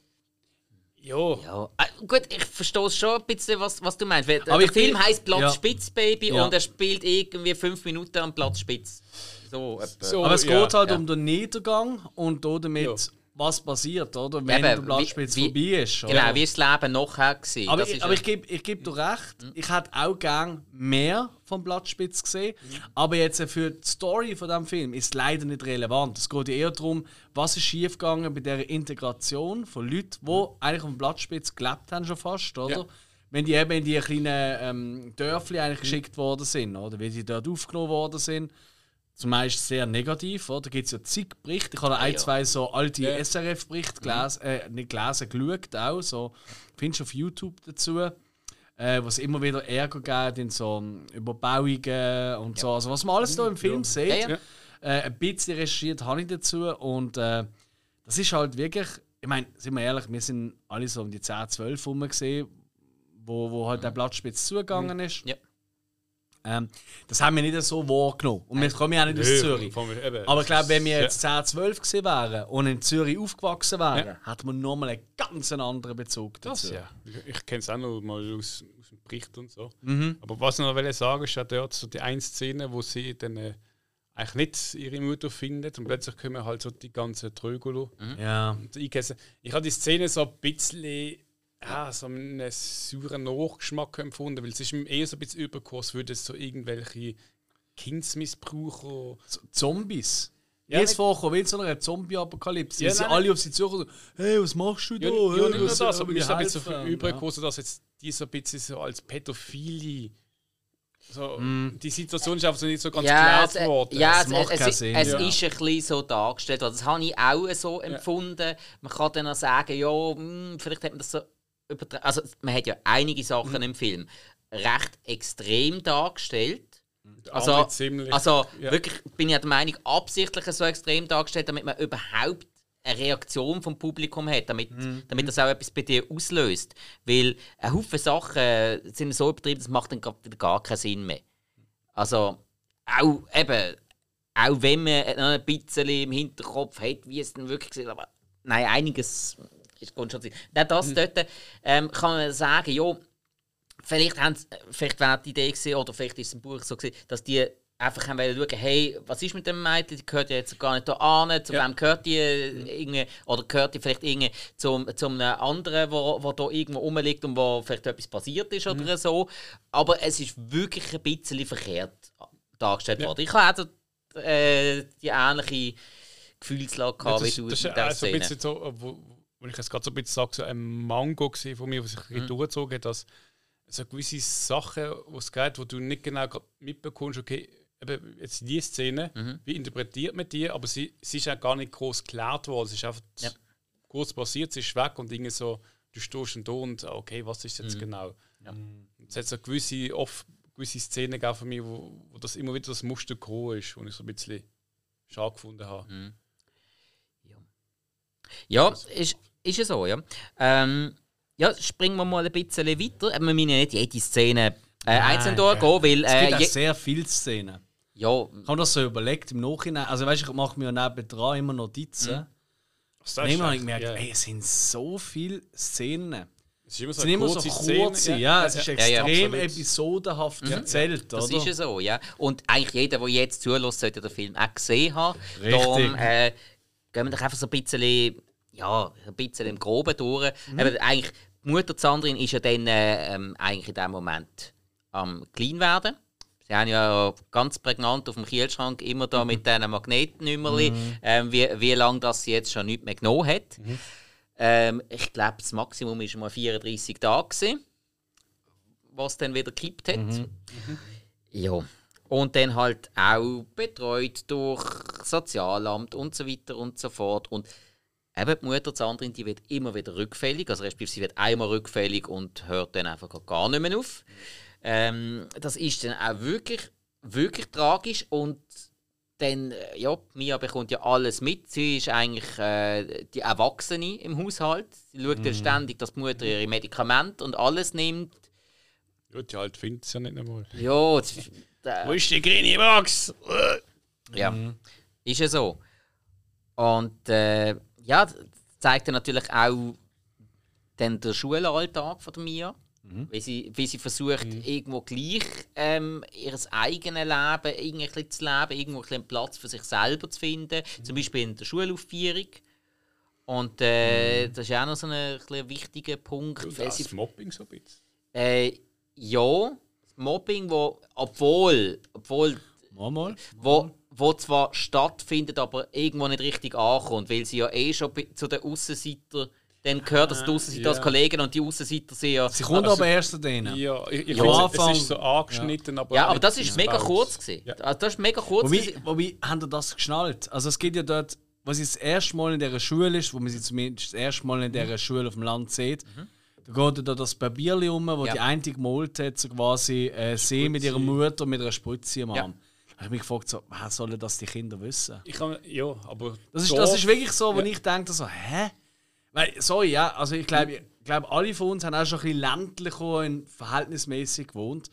Ja. Ja, äh, gut, ich verstehe schon ein bisschen, was, was du meinst. Weil Aber der ich Film heißt Platz ja. Spitz, Baby, Ja. und er spielt irgendwie fünf Minuten am Platz Spitz. So. So, Aber es ja, geht halt ja. um den Niedergang und da damit, Ja. Was passiert, oder? Wenn Eben, der Blattspitz wie- vorbei ist. oder? Genau, wie ist das Leben nachher gewesen? Aber ich, aber ich gebe ich geb dir recht, ich hätte auch gern mehr vom Blattspitz gesehen. Aber jetzt für die Story von dem Film ist es leider nicht relevant. Es geht eher darum, was ist schiefgegangen bei der Integration von Leuten, die eigentlich auf dem Blattspitz gelebt haben schon fast, oder? Ja. Wenn die eben in die kleinen ähm, Dörfli eigentlich geschickt worden sind, oder? Wie die dort aufgenommen worden sind. Zum Beispiel sehr negativ, oder? Da gibt es ja zig Berichte. Ich habe ein, ja. zwei so alte Ja. SRF-Berichte gelesen, äh, nicht gelesen, geschaut auch. So, findest du auf YouTube dazu. Äh, was immer wieder Ärger gibt in so ähm, Überbauungen und so. Also was man alles da im Film sieht. Ja, ja. Äh, ein bisschen recherchiert habe ich dazu und äh, das ist halt wirklich, ich meine, sind wir ehrlich, wir sind alle so um die 10, 12 rum gesehen, wo, wo halt der Blattspitz zugegangen ist. Ja. Ähm, das haben wir nicht so wahrgenommen. Und wir kommen ja auch nicht aus Zürich. Aber ich glaube, wenn wir ja. jetzt 10, 12 gewesen wären und in Zürich aufgewachsen wären, hätten wir nochmal einen ganz anderen Bezug dazu. Das ja. Ich, ich kenne es auch noch mal aus, aus dem Bericht und so. Mhm. Aber was ich noch will sagen ist ja dort so die eine Szene, wo sie dann äh, eigentlich nicht ihre Mutter findet und plötzlich kommen halt so die ganzen Trögolo. Ja. Und Ich, ich habe die Szene so ein bisschen ja, so einen sauren Nachgeschmack empfunden, weil es ist mir eher so ein bisschen übergekommen, als würde es so irgendwelche Kindsmissbraucher. Zombies. Ja, Jetzt nicht- vorkommen, wie in so einer Zombie-Apokalypse. Ja, Ja, sie nein, alle auf sie suchen so, hey, was machst du da? Ja, hey, ja, nicht nur was- das, aber ein bisschen so helfen? übergekommen, so dass jetzt die so ein bisschen so als Pädophile. So, Mm. Die Situation ist einfach so nicht so ganz ja, geklärt es, worden. ja, es, macht es, keinen es, Sinn, es ja. ist ein bisschen so dargestellt worden. Das habe ich auch so empfunden. Man kann dann auch sagen, ja, hm, vielleicht hat man das so übertragen. Also, man hat ja einige Sachen Mhm. im Film recht extrem dargestellt. Also, ziemlich- also ja. wirklich bin ich der Meinung, absichtlich so extrem dargestellt, damit man überhaupt eine Reaktion vom Publikum hat, damit, Mhm. damit das auch etwas bei dir auslöst. Weil ein Haufen Sachen sind so übertrieben, das macht dann gar keinen Sinn mehr. Also, auch eben, auch wenn man noch ein bisschen im Hinterkopf hat, wie es denn wirklich ist, aber nein, einiges ist Sinn. Dann das Mhm. dort ähm, kann man sagen, ja, vielleicht, vielleicht wäre die Idee gewesen, oder vielleicht ist es im Buch so gewesen, dass die einfach haben wollen schauen, hey, was ist mit dem Mädchen, die gehört ja jetzt gar nicht da an, zu Ja. wem gehört die äh, oder gehört die vielleicht irgendwie zum, zum einem anderen, wo, wo da irgendwo rumliegt und wo vielleicht etwas passiert ist Mhm. oder so. Aber es ist wirklich ein bisschen verkehrt dargestellt Ja. worden. Ich habe auch so, äh, die ähnliche Gefühlslage Ja, gehabt, das, wie du das in ist dieser auch so ein bisschen so, wo, wo ich jetzt gerade so ein bisschen sage, so ein Mango gewesen von mir, was sich mhm. durchgezogen hat, dass so gewisse Sachen, wo es geht, wo du nicht genau mitbekommst, okay, eben jetzt die Szene, Mhm. wie interpretiert man die, aber sie, sie ist ja gar nicht groß geklärt worden, es ist einfach Ja. kurz passiert, sie ist weg und Dinge so, du stehst und da und okay, was ist Mhm. jetzt genau? Und Es hat so gewisse, oft, gewisse Szenen gegeben von mir, wo, wo das immer wieder das Muster gekommen ist, wo ich so ein bisschen schade gefunden habe. Mhm. Ja, ist, ist ja so, ja. Ähm, ja, springen wir mal ein bisschen weiter. Äh, Wir müssen ja nicht jede Szene äh, einzeln durchgehen, weil Es gibt äh, auch sehr viele Szenen. ja, Ich habe das so überlegt im Nachhinein. Also weißt du, ich mache mir ja nebendran immer Notizen. Und das ist immer habe ich gemerkt, ja. ey, es sind so viele Szenen. Es ist immer Es so sind immer so kurze Szene, ja, es ist ja, extrem absolut. episodenhaft erzählt, das oder? ist ja so, ja. Und eigentlich jeder, der jetzt zulässt, sollte den Film auch gesehen haben. Richtig. Darum äh, gehen wir doch einfach so ein bisschen, ja, ein bisschen im Groben durch. Mhm. Eben, eigentlich, die Mutter Sandrin ist ja dann äh, ähm, eigentlich in dem Moment am clean werden. Sie haben ja ganz prägnant auf dem Kühlschrank immer da mit diesen Magnetnümmerli, ähm, wie, wie lange das sie jetzt schon nicht mehr genommen hat. Ähm, ich glaube, das Maximum war mal 34 Tage, gewesen, was dann wieder gekippt hat. Ja. Und dann halt auch betreut durch Sozialamt und so weiter und so fort. Und eben die Mutter Sandrin, die wird immer wieder rückfällig. Also respektive sie wird einmal rückfällig und hört dann einfach gar nicht mehr auf. Ähm, das ist dann auch wirklich, wirklich tragisch und dann, äh, ja, Mia bekommt ja alles mit. Sie ist eigentlich äh, die Erwachsene im Haushalt. Sie schaut ja ständig, dass die Mutter ihre Medikamente und alles nimmt. Ja, die halt findet es ja nicht einmal. Ja, das- äh, Wo ist die grüne Box? Ja, ist ja so. Und äh, ja, das zeigt ja natürlich auch, dann der Schulalltag von der Mia. Wie, sie, wie sie versucht, irgendwo gleich ähm, ihr eigenes Leben irgendwie zu leben, irgendwo ein bisschen einen Platz für sich selber zu finden. Zum Beispiel in der Schulaufführung. Und äh, das ist auch noch so ein, ein wichtiger Punkt. sie Das Mobbing so ein bisschen. äh, ja, das Mobbing, wo, obwohl, obwohl Mal, mal. wo, wo zwar stattfindet, aber irgendwo nicht richtig ankommt, weil sie ja eh schon zu den Aussenseitern dann gehört, dass die Aussenseiter ja. als Kollegen und die Aussenseiter sind ja. Sie kommt Also- aber erst zu denen. Ja, ich, ich Ja. finde, Anfang- es ist so angeschnitten, aber. Ja, aber das ist mega ausgebaut. kurz gewesen. Ja. Also das ist mega kurz. Wobei, gewesen. wobei, haben ihr das geschnallt? Also es gibt ja dort, was das erste Mal in dieser Schule ist, wo man sie zumindest das erste Mal in dieser Schule auf dem Land sieht, da geht da das Papierli um, wo Ja. die eine gemalt hat, so quasi äh, sie mit ihrer Mutter mit einer Spritze am Ja. Arm. Da habe ich mich gefragt, so, sollen das die Kinder wissen? Ich kann, ja, aber. Das ist, da- das ist wirklich so, wo Ja. ich denke, so, hä? Weil, sorry, ja, also ich glaube, ich glaube, alle von uns haben auch schon ein bisschen ländlicher und verhältnismäßig gewohnt.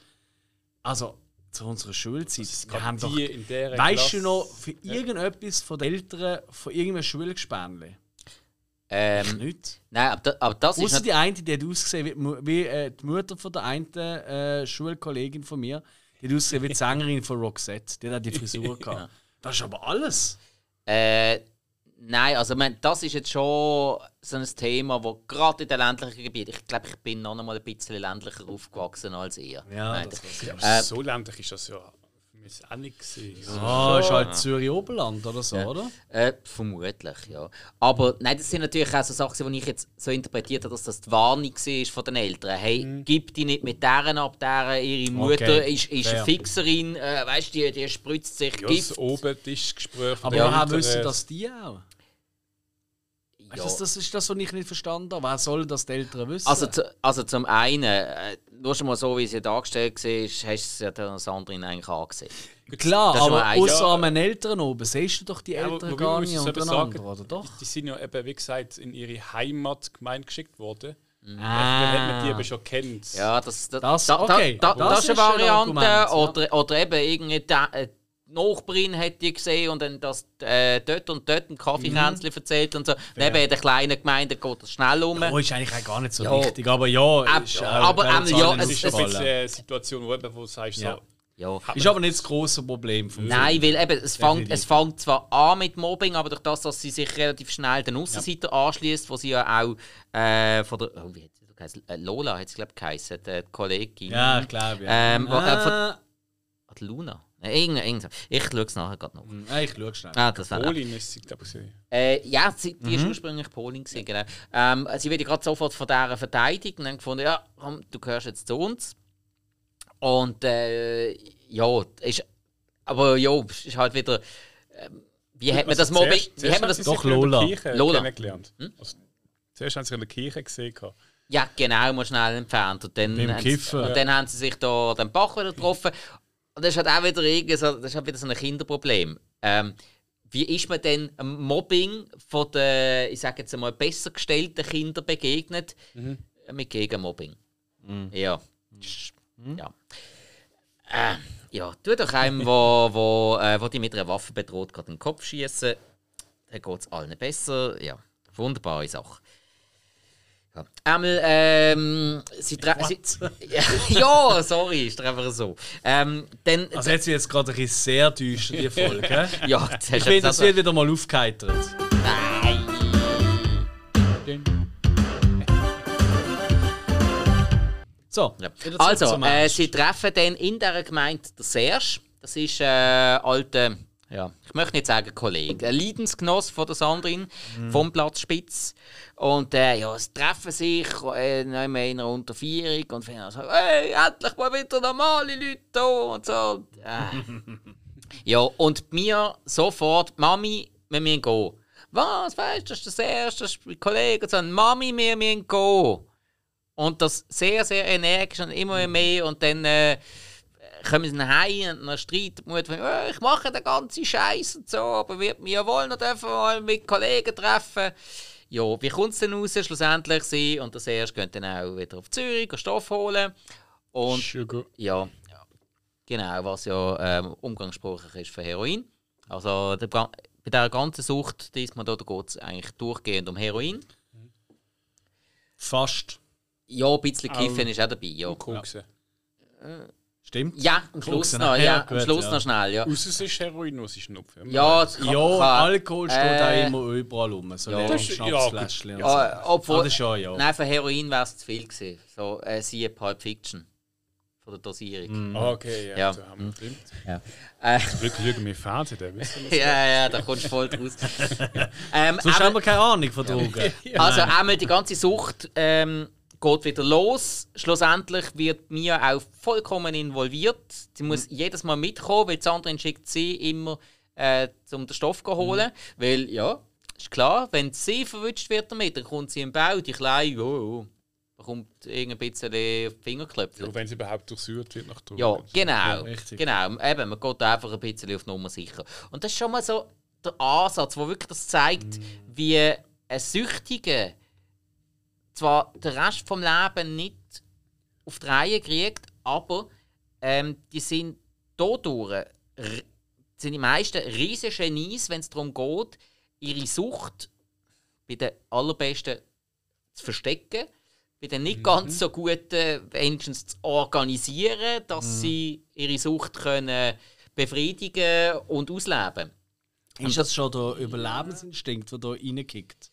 Also, zu unserer Schulzeit, ist wir haben doch, in dieser weißt Klasse. du noch, für irgendetwas von den Eltern, von irgendeinem Schulgespänli? ähm, Nicht. nein, aber, da, aber das ist Außer nicht, die eine, die hat ausgesehen wie, wie äh, die Mutter von der einen äh, Schulkollegin von mir. Die hat ausgesehen wie die Sängerin von Roxette. Die hat auch die Frisur [laughs] gehabt. Das ist aber alles. Äh, nein, also ich meine, das ist jetzt schon so ein Thema, wo gerade in den ländlichen Gebieten, ich glaube, ich bin noch einmal ein bisschen ländlicher aufgewachsen als ihr. Ja, Nein, das Ja, Äh, so ländlich ist das ja mich auch nicht gewesen. Ah, ist halt Zürich Oberland oder so, oder? Äh, vermutlich, ja. Aber nein, das sind natürlich auch so Sachen, die ich jetzt so interpretiert habe, dass das die Warnung war von den Eltern. Hey, gib die nicht mit deren ab, deren ihre Mutter Okay, ist, ist eine Fixerin, äh, weißt du, die, die spritzt sich Ja, Gift. das Obertischgespräch Aber woher wissen äh, das die auch? Ja. Das, das ist das, was ich nicht verstanden habe. Wer soll das die Eltern wissen? Also, zu, also zum einen, äh, nur schon mal so, wie sie dargestellt war, hast du es ja der Sandrine eigentlich angesehen. Klar, aber außer Ja. an den Eltern oben siehst du doch die Ja, Eltern wobei gar nicht untereinander, sagen, oder doch? Die sind ja eben, wie gesagt, in ihre Heimatgemeinde geschickt worden. Ah. Dann hat man die eben schon kennt. Ja, das, das, Das- da, okay, da, da, das das ist eine ein Variante. Argument, ja. oder, oder eben irgendeine Nachbarin hat die gesehen und dann das äh, dort und dort ein Kaffeekränzchen Mhm. erzählt und so. Neben in der kleinen Gemeinde geht das schnell um. Oh, ist eigentlich auch gar nicht so Ja. wichtig, aber ja. Ab- ist auch- aber, ähm, ja, es ist eine Situation, wo, du sagst, Ja. so, Ja. Ist aber nicht das grosse Problem vom Nein, weil eben, es fängt, es fängt zwar an mit Mobbing, aber durch das, dass sie sich relativ schnell den Aussenseiter anschließt, wo sie ja auch äh, von der. Oh, wie hat sie geheißen? Äh, Lola hat sie, glaube ich, geheißen, die Kollegin. Ja, ich glaube, ja. Ähm, wo- äh, von- ah, Ah, Luna. Äh, irgend, irgend, ich schaue es nachher gerade noch. ah, ich schaue schnell. Ah, das wäre Polin ist sie, glaube ich. Äh, ja, sie, die Mhm. ist ursprünglich Polin, gewesen, genau. Ähm, sie wird gerade sofort von dieser verteidigt und dann gefunden, ja, komm, du gehörst jetzt zu uns. Und äh, ja, ist, aber ja, es ist halt wieder, ähm, wie hat man das Mobbing, wie hat man das, Doch, Lola. Kirche Lola. kennengelernt. Also, zuerst haben sie in der Kirche gesehen. ja genau, mal schnell entfernt. Und dann, Beim haben sie, Kiffen. und dann haben sie sich da den Bach wieder getroffen. Und das ist halt auch wieder, irgendwie so, das ist halt wieder so ein Kinderproblem. Ähm, wie ist man denn Mobbing von den, ich sage jetzt einmal, besser gestellten Kindern begegnet? Mit Gegenmobbing. Ja. Ja. Äh, ja, tu doch einem, wo, wo, äh, wo die mit einer Waffe bedroht, gerade den Kopf schießen. Dann geht es allen besser. Ja, wunderbare Sache. Ja. Einmal, ähm, sie, tre- sie [laughs] ja, ja, sorry, ist einfach so. Ähm, dann, Also jetzt wird es gerade ein bisschen sehr düster, die Folge. [laughs] ja, das Ich jetzt das also- wird wieder mal aufgeheitert. So, Ja. Also, äh, sie treffen dann in dieser Gemeinde den Serge. Das ist äh, alter, ja, ich möchte nicht sagen Kollege, ein Leidensgenoss von der Sandrin vom Platz Spitz. Und äh, ja, sie treffen sich äh, in einer Unterführung und finden so, hey, endlich mal wieder normale Leute da und so. Äh. [laughs] ja, und mir sofort, Mami, wir müssen gehen. Was, weißt du, das ist das Erste, das ist mein Kollege. Und so, Mami, wir müssen gehen. Und das sehr, sehr energisch und immer mehr. Und dann äh, kommen sie nach Hause und dann streitet die Mutter, äh, ich mache den ganzen Scheiß und so, aber wird mir ja wohl noch dürfen mal mit Kollegen treffen. Ja, wie kommt es denn raus? Schlussendlich sie und das erste gehen dann auch wieder auf Zürich, Stoff holen. Und Sugar. ja, ja, genau, was ja ähm, umgangssprachlich ist für Heroin. Also der, bei dieser ganzen Sucht, diesmal da, da geht es eigentlich durchgehend um Heroin. Fast. Ja, ein bisschen Kiffen ist auch dabei, ja. Koksen. Stimmt? Ja, am Schluss noch, ja, ja, am Schluss ja. noch schnell, ja. Außer es ist Heroin, was ist Schnupf. Ja, das kann, Ja, kann, Alkohol steht äh, auch immer überall rum. So ja. ja, Das ist- ja, Schnapsfläschchen. gut. und so. Ja, obwohl, Ah, schon, ja. Nein, für Heroin wäre es zu viel gewesen. So, äh, siehe Pulp Fiction. Von der Dosierung. Ah, okay, ja. Ja. So haben wir stimmt. Äh, Glück schauen wir Fernsehen, da wissen wir ja, ja, da kommst du voll draus. [laughs] ähm, Sonst aber- haben wir keine Ahnung von Drogen. Also einmal die ganze Sucht ähm, geht wieder los. Schlussendlich wird Mia auch vollkommen involviert. Sie muss jedes Mal mitkommen, weil Sandrine schickt sie immer äh, um den Stoff zu holen. Weil, ja, ist klar, wenn sie verwünscht wird damit, dann kommt sie im Bau, die Kleine, oh, oh, da kommt irgendein bisschen auf die Finger klopfen. Ja, wenn sie überhaupt durchsucht wird nach Drogen. Ja, genau. richtig. genau. Eben, man geht da einfach ein bisschen auf Nummer sicher. Und das ist schon mal so der Ansatz, wo wirklich das zeigt, wie ein Süchtiger zwar den Rest vom Leben nicht auf die Reihe kriegt, aber ähm, die sind dadurch sind die meisten riesige Genies, wenn es darum geht, ihre Sucht bei den allerbesten zu verstecken, bei den nicht ganz so guten wenigstens zu organisieren, dass sie ihre Sucht können befriedigen und ausleben. Ist das schon der Überlebensinstinkt, der da reinkickt?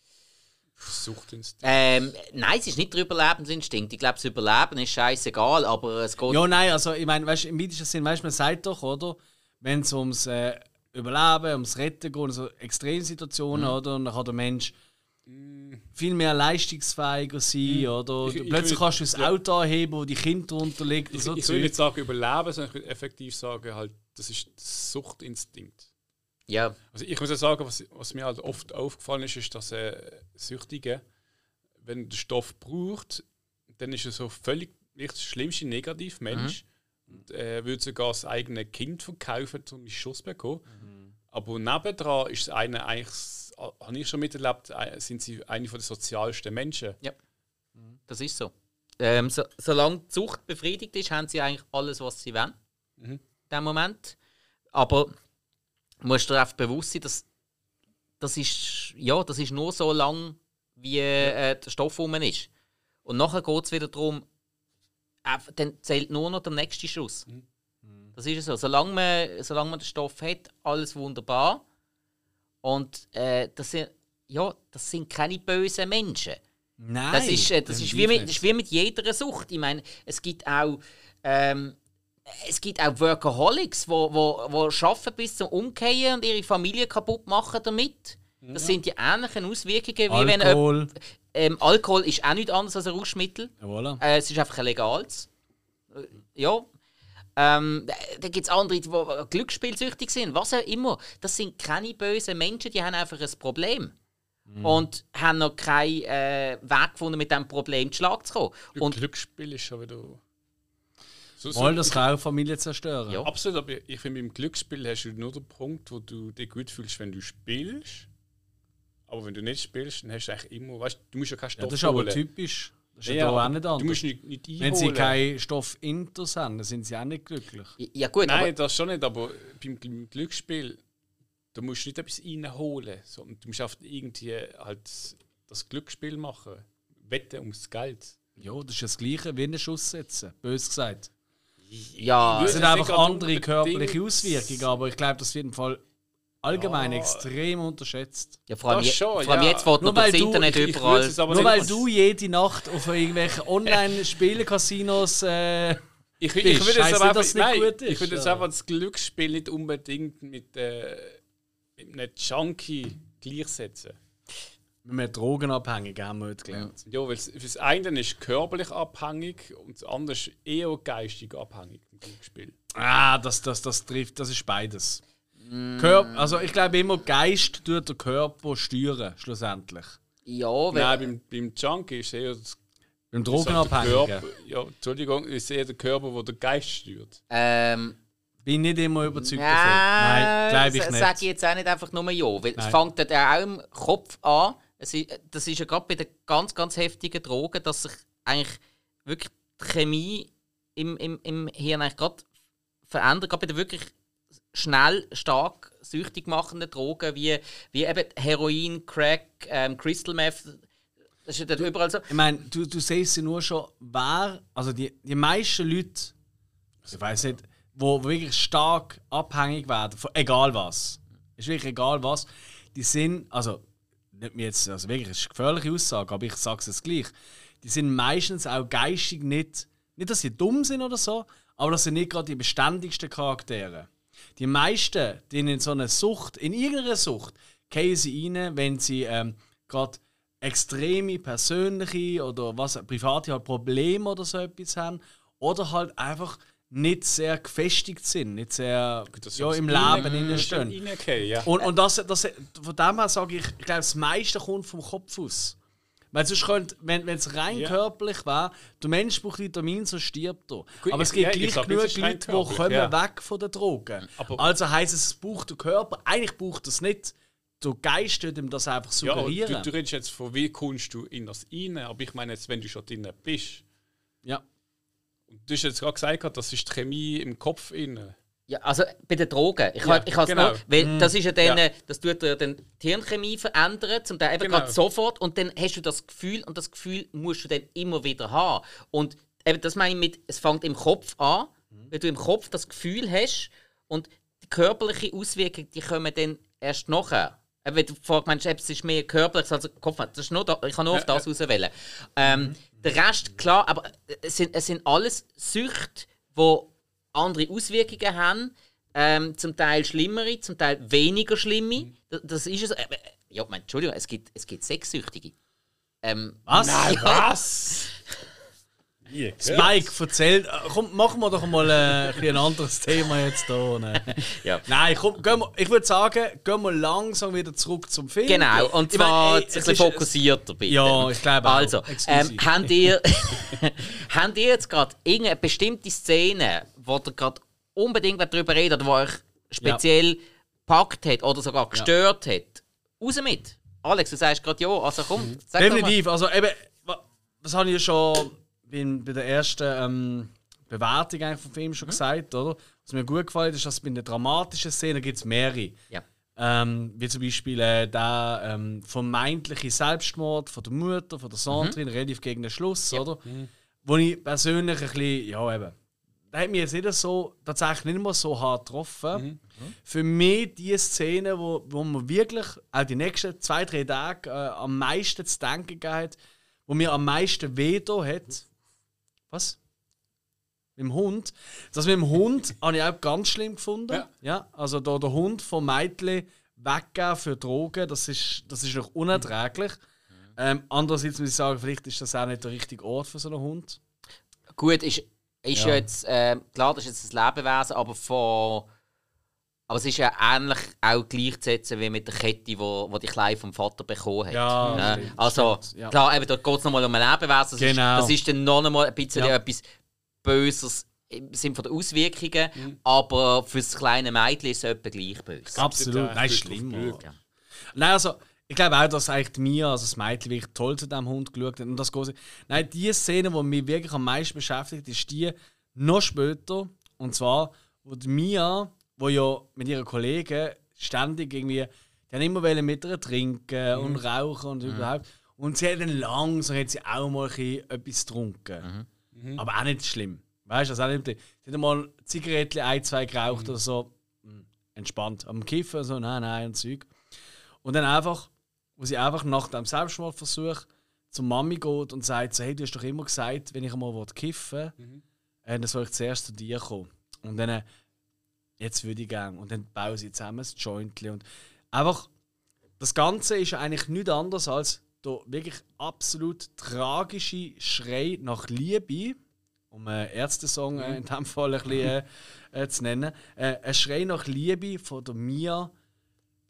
Suchtinstinkt. Ähm, nein, es ist nicht der Überlebensinstinkt. Ich glaube, das Überleben ist scheißegal, aber es geht. Ja, nein, also ich meine, weißt, im weitesten Sinn, weißt, man sagt doch, oder, wenn es ums äh, Überleben, ums Retten geht, so Extremsituationen, Mhm. oder, und dann kann der Mensch viel mehr leistungsfähiger sein, oder? Ich- ich Plötzlich will- kannst du das Auto anheben, wo die Kinder drunter liegt. Ich, so ich will Zeug. nicht sagen überleben, sondern ich will effektiv sagen, halt, das ist Suchtinstinkt. Ja, Also ich muss ja sagen, was, was mir halt oft aufgefallen ist, ist, dass äh, Süchtige, wenn er den Stoff braucht, dann ist er so völlig nicht das schlimmste Negativmensch. Und äh, würde sogar das eigene Kind verkaufen, um einen Schuss zu bekommen. Aber nebendran ist eine eigentlich, habe ich schon miterlebt, äh, sind sie eine von den sozialsten Menschen. das ist so. Ähm, so solange die Sucht befriedigt ist, haben sie eigentlich alles, was sie wollen. Mhm. In dem Moment. Aber du musst dir einfach bewusst sein, dass das ist, ja, das ist nur so lang, wie äh, der Stoff rum ist. Und nachher geht es wieder darum, einfach- dann zählt nur noch der nächste Schuss. Das ist es so. Solange man, solange man den Stoff hat, alles wunderbar. Und äh, das, sind, ja, das sind keine bösen Menschen. Nein, Das ist, äh, das, ist wie mit, das ist wie mit jeder Sucht. Ich meine, es gibt auch, ähm, es gibt auch Workaholics, die wo, wo, wo arbeiten bis zum Umkehren und ihre Familie kaputt machen damit. Das sind die ähnlichen Auswirkungen, wie wenn Alkohol. ähm, Alkohol ist auch nichts anderes als ein Rauschmittel. Ja, voilà. Äh, es ist einfach ein legales. Äh, Ja. Ähm, da gibt es andere, die die glücksspielsüchtig sind, was auch immer. Das sind keine bösen Menschen, die haben einfach ein Problem. Und haben noch keinen äh, Weg gefunden, mit diesem Problem zu Schlag zu kommen. Und Und Glücksspiel ist schon wieder. So, Mal das auch Familie zerstören. Ja. Absolut, aber ich finde, beim Glücksspiel hast du nur den Punkt, wo du dich gut fühlst, wenn du spielst. Aber wenn du nicht spielst, dann hast du eigentlich immer, weißt du, musst ja keinen Stoff Ja, das ist aber holen. typisch. Das ist ja, Ja, auch aber nicht Du anders. musst nicht, nicht einholen. Wenn sie keinen Stoff intus haben, dann sind sie auch nicht glücklich. ja gut, Nein, aber das schon nicht, aber beim, beim Glücksspiel, da musst du nicht etwas reinholen, sondern du musst einfach irgendwie halt das Glücksspiel machen. Wetten ums Geld. Ja, das ist das Gleiche wie einen Schuss setzen, bös gesagt. Ja, Es sind einfach andere körperliche Auswirkungen, aber ich glaube, das wird im Fall allgemein Ja. extrem unterschätzt. ja, vor allem, je, schon, vor allem ja. jetzt, wo Nur du weil das Internet ich- ich überall... aber Nur weil du jede Nacht auf irgendwelchen Online-Spiele-Casinos äh, Ich, ich, Bist. würde jetzt aber einfach, dass es nicht nein, gut ist, ich würde jetzt ja. einfach das Glücksspiel nicht unbedingt mit, äh, mit einem Junkie gleichsetzen. Mit einem Drogenabhängigen haben wir heute gelernt. Ja, weil es- das eine ist körperlich abhängig und das andere ist eher geistig abhängig im Glücksspiel. Ah, das, das, das trifft, das ist beides. Körper, also ich glaube immer, Geist tut der Körper steuern, schlussendlich. ja, weil, Nein, beim, beim Junkie ist eher das, Beim halt der Drogenabhängigen Körper, ja, Entschuldigung, ist eher der Körper, der den Geist steuert. ähm, bin ich nicht immer überzeugt davon. Nein, glaube ich nicht. sage ich jetzt auch nicht einfach nur ja. Weil es fängt dort auch im Kopf an. Es das ist ja gerade bei den ganz, ganz heftigen Drogen, dass sich eigentlich wirklich die Chemie im, im, im Hirn eigentlich gerade verändert. Gerade bei den wirklich schnell, stark süchtig machenden Drogen wie, wie eben Heroin, Crack, ähm, Crystal Meth. Das ist ja dort überall so. Ich meine, du, du siehst ja nur schon, wer, also die, die meisten Leute, ich weiß nicht, wo wirklich stark abhängig werden, von egal was, ist wirklich egal was, die sind, also nicht mir jetzt, also wirklich, ist eine gefährliche Aussage, aber ich sage es gleich, die sind meistens auch geistig nicht, nicht, dass sie dumm sind oder so, aber das sind nicht gerade die beständigsten Charaktere. Die meisten, die in so einer Sucht, in irgendeiner Sucht, gehen sie rein, wenn sie ähm, gerade extreme persönliche oder was private halt Probleme oder so etwas haben oder halt einfach nicht sehr gefestigt sind, nicht sehr ja, im Leben stehen. ja. Und, und das, das, von dem her sage ich, ich glaube, das meiste kommt vom Kopf aus. Weil sonst könnte, wenn es rein Ja. körperlich wäre, der Mensch braucht Vitamin, so stirbt er. Gut, Aber es gibt ja, ich gleich sag, genug Leute, die kommen ja. weg von den Drogen. Aber- also heisst es, es braucht der Körper, eigentlich braucht es nicht. Der Geist tut ihm das einfach Ja, suggerieren. du, du redest jetzt von, wie kommst du in das rein, aber ich meine jetzt, wenn du schon drin bist. ja. Und du hast jetzt gerade gesagt, das ist die Chemie im Kopf innen. Ja, also bei den Drogen. Ich, Ja, ich genau. nur, weil das ist ja dann, Ja. äh, das tut ja dann die Hirnchemie verändern, zum Teil eben Genau. gerade sofort und dann hast du das Gefühl und das Gefühl musst du dann immer wieder haben. Und eben das meine ich mit, es fängt im Kopf an, wenn du im Kopf das Gefühl hast und die körperlichen Auswirkungen, die kommen dann erst nachher. Eben, Wenn du vorher meinst, es ist mehr körperlich als Kopf, das ist nur da, ich kann nur auf das auswählen. Ähm, Der Rest, klar, aber es sind, es sind alles Süchte, die andere Auswirkungen haben. Ähm, zum Teil schlimmere, zum Teil weniger schlimme. Das, das ist es. Äh, äh, ja, ich meine, Entschuldigung, es gibt, es gibt Sexsüchtige. Ähm, Was? Was? [laughs] [laughs] Spike, erzähl. äh, Komm, machen wir doch mal äh, ein, ein anderes Thema jetzt hier. Ne? [laughs] Ja. Nein, komm, gehen wir, ich würde sagen, gehen wir langsam wieder zurück zum Film. Genau, und Ich zwar ey, ein bisschen ist- fokussierter bitte. Ja, ich glaube auch. Also, ähm, habt, ihr, [laughs] [laughs] habt ihr jetzt gerade irgendeine bestimmte Szene, wo ihr gerade unbedingt darüber redet oder die euch speziell gepackt hat oder sogar gestört hat? Raus mit! Alex, du sagst gerade ja, also komm, sag doch mal. Definitiv. Also eben, wa- das habe ich ja schon bei, bei der ersten ähm, Bewertung eigentlich vom Film schon Mhm. gesagt, oder? Was mir gut gefällt, ist, dass bei den dramatischen Szenen gibt es mehrere. Ja. Ähm, wie zum Beispiel äh, der ähm, vermeintliche Selbstmord von der Mutter, von der Sandrine, Mhm. relativ gegen den Schluss, oder? Wo ich persönlich ein bisschen, ja eben, der hat mich jetzt nicht so, tatsächlich nicht mehr so hart getroffen. Für mich die Szene, wo, wo man wirklich auch die nächsten zwei, drei Tage äh, am meisten zu denken gegeben hat, wo mir am meisten weh da hat. Was? Mit dem Hund. Das mit dem Hund [laughs] habe ich auch ganz schlimm gefunden. Ja. Ja, also da der Hund vom Mädchen weggeben für Drogen, das ist, das ist noch unerträglich. Ähm, andererseits muss ich sagen, vielleicht ist das auch nicht der richtige Ort für so einen Hund. Gut, ist, ist ja. Ja. jetzt, äh, klar, das ist jetzt ein Lebewesen, aber von. Aber es ist ja ähnlich auch gleichzusetzen wie mit der Kette, wo, wo die Kleine vom Vater bekommen hat. Ja, Ne? stimmt, Also, stimmt, ja. klar, eben, da geht es nochmal um ein Lebewesen. Das, Genau. ist, das ist dann noch einmal ein bisschen Ja. etwas Böses im Sinne von der Auswirkungen, Mhm. aber für das kleine Mädchen ist es etwa gleich böse. Absolut. Ja, Nein, schlimm. oder? Nein, also, ich glaube auch, dass eigentlich Mia, also das Mädchen, wirklich toll zu diesem Hund geschaut hat. Und das große. Nein, die Szene, die mich wirklich am meisten beschäftigt, ist die noch später. Und zwar, wo die Mia, wo ja mit ihren Kollegen ständig irgendwie, die haben immer wollen mit ihr trinken und rauchen und überhaupt. Und sie hat dann langsam hat sie auch mal etwas getrunken. Aber auch nicht schlimm. Weißt du, also auch nicht, sie hat mal Zigaretten, ein, zwei geraucht oder so. Hm, Entspannt. Am Kiffen, so, nein, nein, und Zeug. Und dann einfach, wo sie einfach nach dem Selbstmordversuch zur Mami geht und sagt so, hey, du hast doch immer gesagt, wenn ich einmal will kiffen äh, dann soll ich zuerst zu dir kommen. Und dann, äh, jetzt würde ich gerne. Und dann bauen sie zusammen das Jointli. Und einfach, das Ganze ist eigentlich nichts anderes als der wirklich absolut tragische Schrei nach Liebe, um einen Ärztesong äh, in diesem Fall ein bisschen äh, äh, zu nennen. Äh, ein Schrei nach Liebe von der Mia,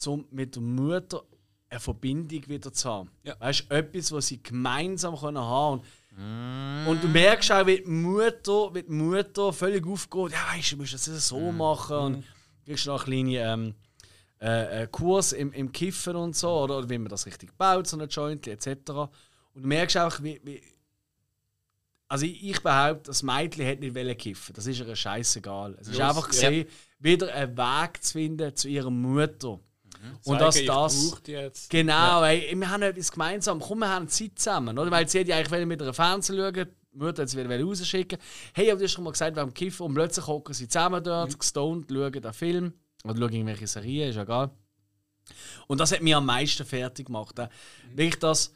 um mit der Mutter eine Verbindung wieder zu haben. Ja. Weißt du, etwas, was sie gemeinsam können haben können. Und du merkst auch, wie die Mutter, wie die Mutter völlig aufgeht, ja, weißt du, musst das so machen. Und kriegst noch eine kleine ähm, äh, äh, Kurs im, im Kiffen und so, oder, oder wie man das richtig baut, so eine Joint, etc. Und du merkst auch, wie. wie also ich, ich behaupte, das Mädchen hätte nicht wollen kiffen. Das ist ihr scheißegal. Es ist Ja, einfach ja. gesehen, wieder einen Weg zu finden zu ihrer Mutter. Und Zeigen, dass ich das. jetzt. Genau, ey, wir haben etwas gemeinsam. Komm, wir haben Zeit zusammen. Oder? Weil sie hätte ja eigentlich wollen mit einer Fernsehen schauen die Mutter sie wieder rausschicken. Hey, aber du hast schon mal gesagt, wir haben Kiffen und plötzlich hocken sie zusammen dort, gestoned, schauen den Film. Oder schauen irgendwelche Serien, ist ja egal. Und das hat mich am meisten fertig gemacht. Äh. Wirklich das,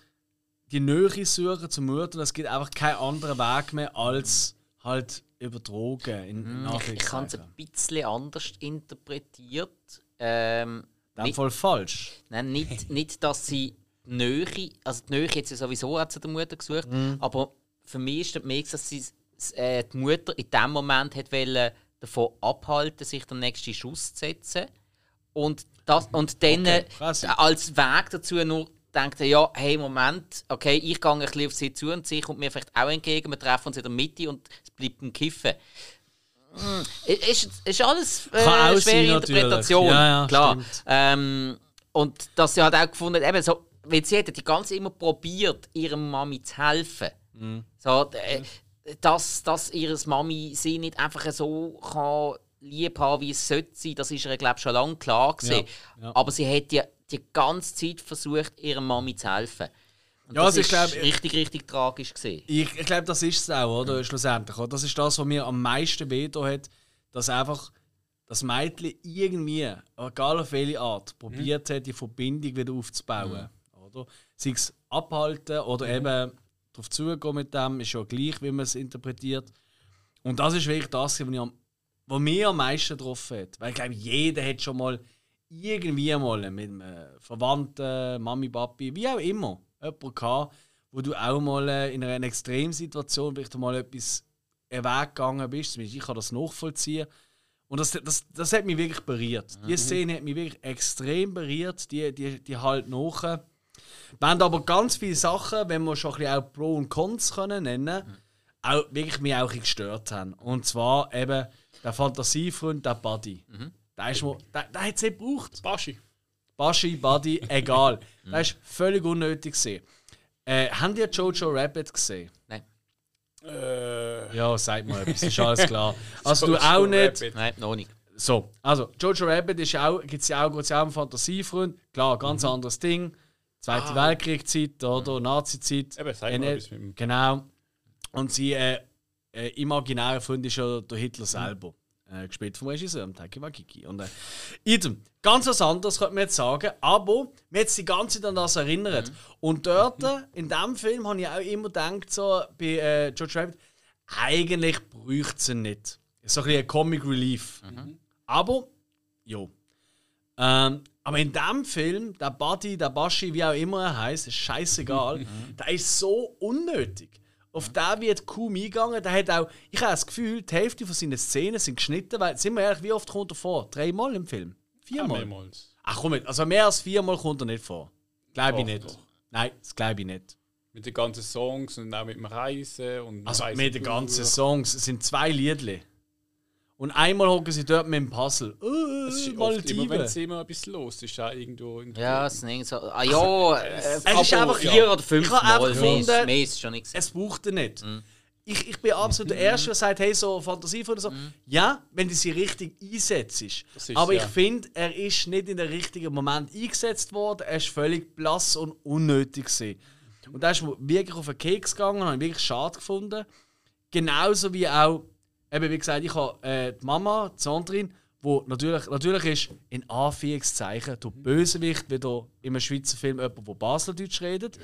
die Nähe suchen zur Mutter, es gibt einfach keinen anderen Weg mehr als halt über Drogen. In, in Ich habe es ein bisschen anders interpretiert. Ähm, Dem Fall falsch. Nein, nicht, nicht, dass sie die Nähe, also die Nähe jetzt ja sowieso auch zu der Mutter gesucht, aber für mich ist das mehr, dass sie äh, die Mutter in dem Moment hat wollen, davon abhalten, sich den nächsten Schuss zu setzen und, das, und dann Okay, äh, als Weg dazu nur denkt, er, ja, hey, Moment, okay, ich gehe ein bisschen auf sie zu und sie kommt mir vielleicht auch entgegen, wir treffen uns in der Mitte und es bleibt ein Kiffen. Hm, Ist, ist alles äh, auch schwere sein. Interpretation, Ja, ja, klar. Ähm, und dass sie halt auch gefunden eben so, weil sie hat die ganze immer probiert, ihrer Mami zu helfen. Mhm. So, äh, dass, dass ihre Mami sie nicht einfach so kann lieb haben, wie es sollte sein, das ist ihr, glaube ich, schon lange klar gewesen. Ja, ja. Aber sie hat ja die ganze Zeit versucht, ihrer Mami zu helfen. Und Ja, das also ich ist glaub, richtig, richtig tragisch gesehen. Ich, ich glaube, das ist es auch, oder? Schlussendlich. Oder? Das ist das, was mir am meisten wehgetan hat, dass einfach das Mädchen irgendwie, egal auf welche Art, probiert hat, die Verbindung wieder aufzubauen. Oder? Sei es abhalten oder eben darauf zugehen mit dem, ist ja gleich, wie man es interpretiert. Und das ist wirklich das, was, am, was mir am meisten getroffen hat. Weil ich glaube, jeder hat schon mal irgendwie mal mit einem Verwandten, Mami, Papi, wie auch immer, jemanden gehabt, wo du auch mal äh, in einer Extremsituation vielleicht mal etwas einen Weg gegangen bist. Zumindest ich kann das nachvollziehen. Und das, das, das hat mich wirklich berührt. Die Szene hat mich wirklich extrem berührt, die, die, die halt nach. Wir haben aber ganz viele Sachen, wenn wir schon ein bisschen auch Pro und Cons können nennen, auch wirklich mich auch gestört haben. Und zwar eben der Fantasiefreund, der Buddy. Der, ist mir, der, der hat es nicht gebraucht. Baschi. Baschi, Buddy, [laughs] egal. Das ist völlig unnötig. Äh, haben die Jojo Rabbit gesehen? Nein, Äh, Ja, sag mal etwas, ist alles klar. [laughs] [laughs] Also du Jojo auch nicht. Rabbit. nein, noch nicht. So, also Jojo Rabbit ist ja auch, gibt's ja auch, gibt's ja auch einen Fantasiefreund. Klar, ganz Mhm. anderes Ding. Zweite Ah. Weltkriegszeit oder Nazi-Zeit. Eben, sag mal NL etwas mit dem- Genau. Und sie äh, äh, imaginäre Freund ist ja der Hitler selber. Äh, gespielt vom Regisseur, Taiki Wakiki. Und äh, idem. Ganz was anderes könnte man jetzt sagen, aber mir hat die ganze Zeit an das erinnert. Und dort, äh, in diesem Film, habe ich auch immer gedacht, so bei äh, George Rabbit, eigentlich bräuchte es ihn nicht. So ein bisschen ein Comic Relief. Aber, jo. Ähm, aber in dem Film, der Buddy, der Baschi, wie auch immer er heißt, ist scheißegal, der ist so unnötig. Auf den wird kaum eingegangen. Der hat auch, ich habe das Gefühl, die Hälfte von seinen Szenen sind geschnitten, weil, sind wir ehrlich, wie oft kommt er vor? Dreimal im Film? Ah, Viermal? mehrmals. Ach komm, mit, also mehr als viermal kommt er nicht vor. Glaube ich nicht. doch. Nein, das glaube ich nicht. Mit den ganzen Songs und auch mit dem Reisen. Und Also Reisen mit den ganzen Songs, es sind zwei Liedli. Und einmal hocken sie dort mit dem Puzzle. Uh, Es ist oft, immer wenn es immer etwas los ist, auch irgendwo. irgendwo Ja, es sind irgendwie so. Ah ja, äh, es ist aber einfach- vier oder fünf Ich habe Mal. ist- gefunden, mehr ist es schon nicht. Es braucht er nicht. Ich, ich bin absolut der Erste, der sagt, hey, so Fantasievoll oder so. Mhm. Ja, wenn du sie richtig einsetzt. Ist Aber ich ja. finde, er ist nicht in den richtigen Moment eingesetzt worden. Er ist völlig blass und unnötig. Gewesen. Und da ist mir wirklich auf den Keks gegangen und habe ich wirklich schade gefunden. Genauso wie auch, eben wie gesagt, ich habe äh, die Mama, die Sandrine, wo natürlich, natürlich ist in Anführungszeichen der Bösewicht wieder in einem Schweizer Film jemand, der Baseldeutsch redet.